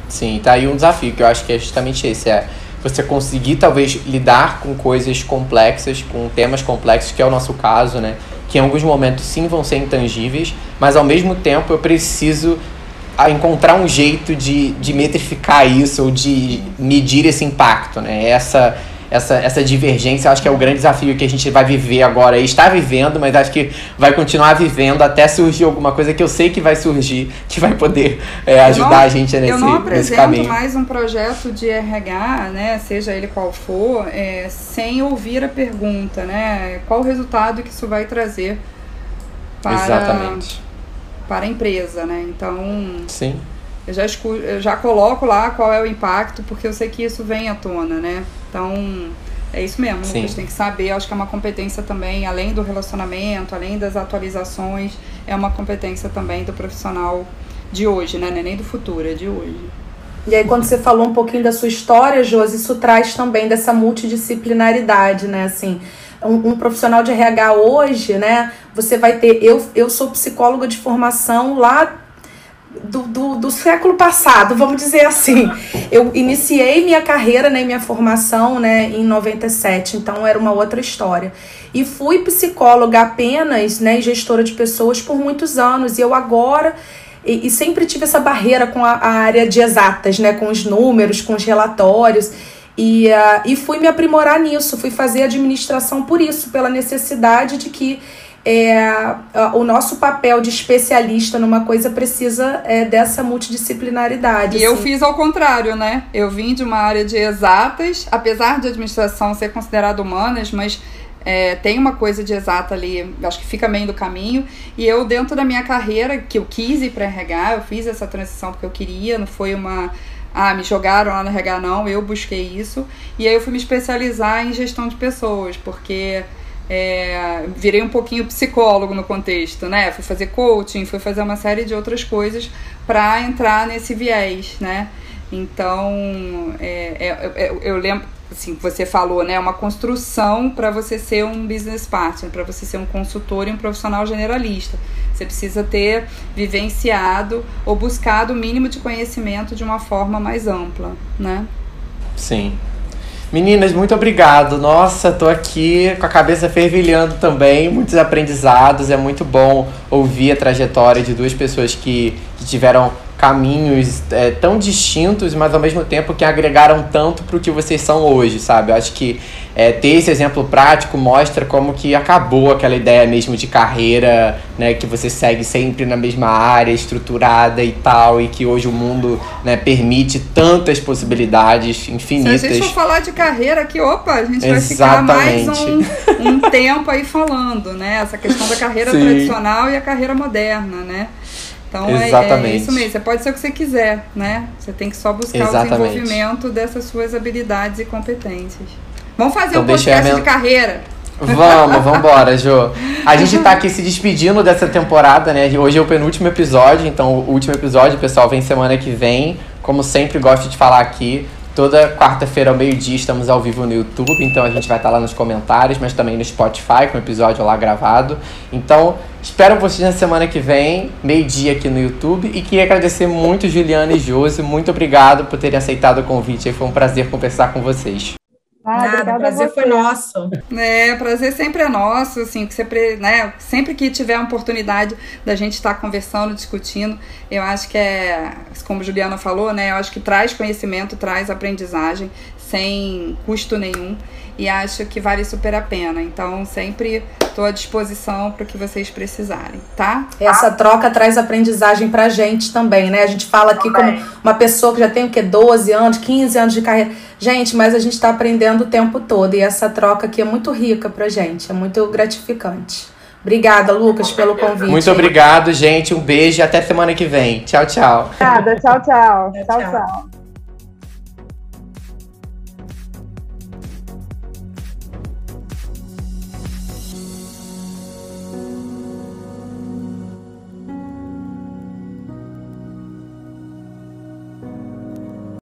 sim, tá aí um desafio que eu acho que é justamente esse, é você conseguir talvez lidar com coisas complexas, com temas complexos, que é o nosso caso, né, que em alguns momentos sim vão ser intangíveis, mas ao mesmo tempo eu preciso a encontrar um jeito de, de metrificar isso ou de medir esse impacto, né? Essa essa, essa divergência, acho que é o grande desafio que a gente vai viver agora. E está vivendo, mas acho que vai continuar vivendo até surgir alguma coisa que eu sei que vai surgir, que vai poder é, ajudar não, a gente nesse, eu não apresento caminho. mais um projeto de RH, né, seja ele qual for, é, sem ouvir a pergunta, né? Qual o resultado que isso vai trazer para, Exatamente. para a empresa, né? Então... Sim. Eu já, eu já coloco lá qual é o impacto, porque eu sei que isso vem à tona, né? Então, é isso mesmo, Sim. Lucas tem que saber. Acho que é uma competência também, além do relacionamento, além das atualizações, é uma competência também do profissional de hoje, né? Não é nem do futuro, é de hoje. E aí, quando você falou um pouquinho da sua história, Josi, isso traz também dessa multidisciplinaridade, né? Assim, um, um, profissional de RH hoje, né? Você vai ter. Eu, eu sou psicóloga de formação lá do, do, do, século passado, vamos dizer assim. Eu iniciei minha carreira, né, minha formação né, em 97, então era uma outra história. E fui psicóloga apenas, né, gestora de pessoas por muitos anos. E eu agora. E, e sempre tive essa barreira com a, a, área de exatas, né, com os números, com os relatórios. E, uh, e fui me aprimorar nisso, fui fazer administração por isso, pela necessidade de que é, o nosso papel de especialista numa coisa precisa é, dessa multidisciplinaridade. E assim. eu fiz ao contrário, né? Eu vim de uma área de exatas, apesar de administração ser considerada humanas, mas é, tem uma coisa de exata ali, acho que fica meio do caminho. E eu, dentro da minha carreira, que eu quis ir para RH, eu fiz essa transição porque eu queria, não foi uma. Ah, me jogaram lá no RH, não, eu busquei isso. E aí eu fui me especializar em gestão de pessoas, porque é, virei um pouquinho psicólogo no contexto, né? Fui fazer coaching, fui fazer uma série de outras coisas para entrar nesse viés, né? Então, é, é, eu lembro, assim, você falou, né? Uma construção para você ser um business partner, para você ser um consultor e um profissional generalista. Você precisa ter vivenciado ou buscado o mínimo de conhecimento de uma forma mais ampla, né? Sim, Meninas, muito obrigado. Nossa, tô aqui com a cabeça fervilhando também, muitos aprendizados. É muito bom ouvir a trajetória de duas pessoas que, que tiveram caminhos é, tão distintos, mas ao mesmo tempo que agregaram tanto para o que vocês são hoje, sabe? Eu acho que é, ter esse exemplo prático mostra como que acabou aquela ideia mesmo de carreira, né? Que você segue sempre na mesma área, estruturada e tal, e que hoje o mundo né, permite tantas possibilidades infinitas. Se a gente for falar de carreira aqui, opa, a gente Exatamente. vai ficar mais um, um tempo aí falando, né? Essa questão da carreira Sim. tradicional e a carreira moderna, né? Então é, é, isso mesmo. Você pode ser o que você quiser, né? Você tem que só buscar Exatamente. o desenvolvimento dessas suas habilidades e competências. Vamos fazer então, um podcast minha... de carreira. Vamos, vamos embora, Jô. A gente tá aqui se despedindo dessa temporada, né? Hoje é o penúltimo episódio, então o último episódio, pessoal, vem semana que vem. Como sempre, gosto de falar aqui. Toda quarta-feira ao meio-dia estamos ao vivo no YouTube, então a gente vai estar lá nos comentários, mas também no Spotify, com o episódio lá gravado. Então, espero vocês na semana que vem, meio-dia aqui no YouTube. E queria agradecer muito, Juliana e Josi. Muito obrigado por terem aceitado o convite. Foi um prazer conversar com vocês. Ah, Nada, o prazer foi nosso. É, prazer sempre é nosso, assim, que sempre, né, sempre que tiver a oportunidade da gente estar tá conversando, discutindo, eu acho que é, como a Juliana falou, né, eu acho que traz conhecimento, traz aprendizagem, sem custo nenhum e acho que vale super a pena. Então, sempre estou à disposição para o que vocês precisarem, tá? Essa troca traz aprendizagem para a gente também, né? A gente fala aqui também. como uma pessoa que já tem o quê? 12 anos, 15 anos de carreira. Gente, mas a gente está aprendendo o tempo todo e essa troca aqui é muito rica para gente, é muito gratificante. Obrigada, Lucas, pelo convite. Muito obrigado, gente. Um beijo e até semana que vem. Tchau, tchau. Obrigada, tchau, tchau. tchau, tchau. tchau.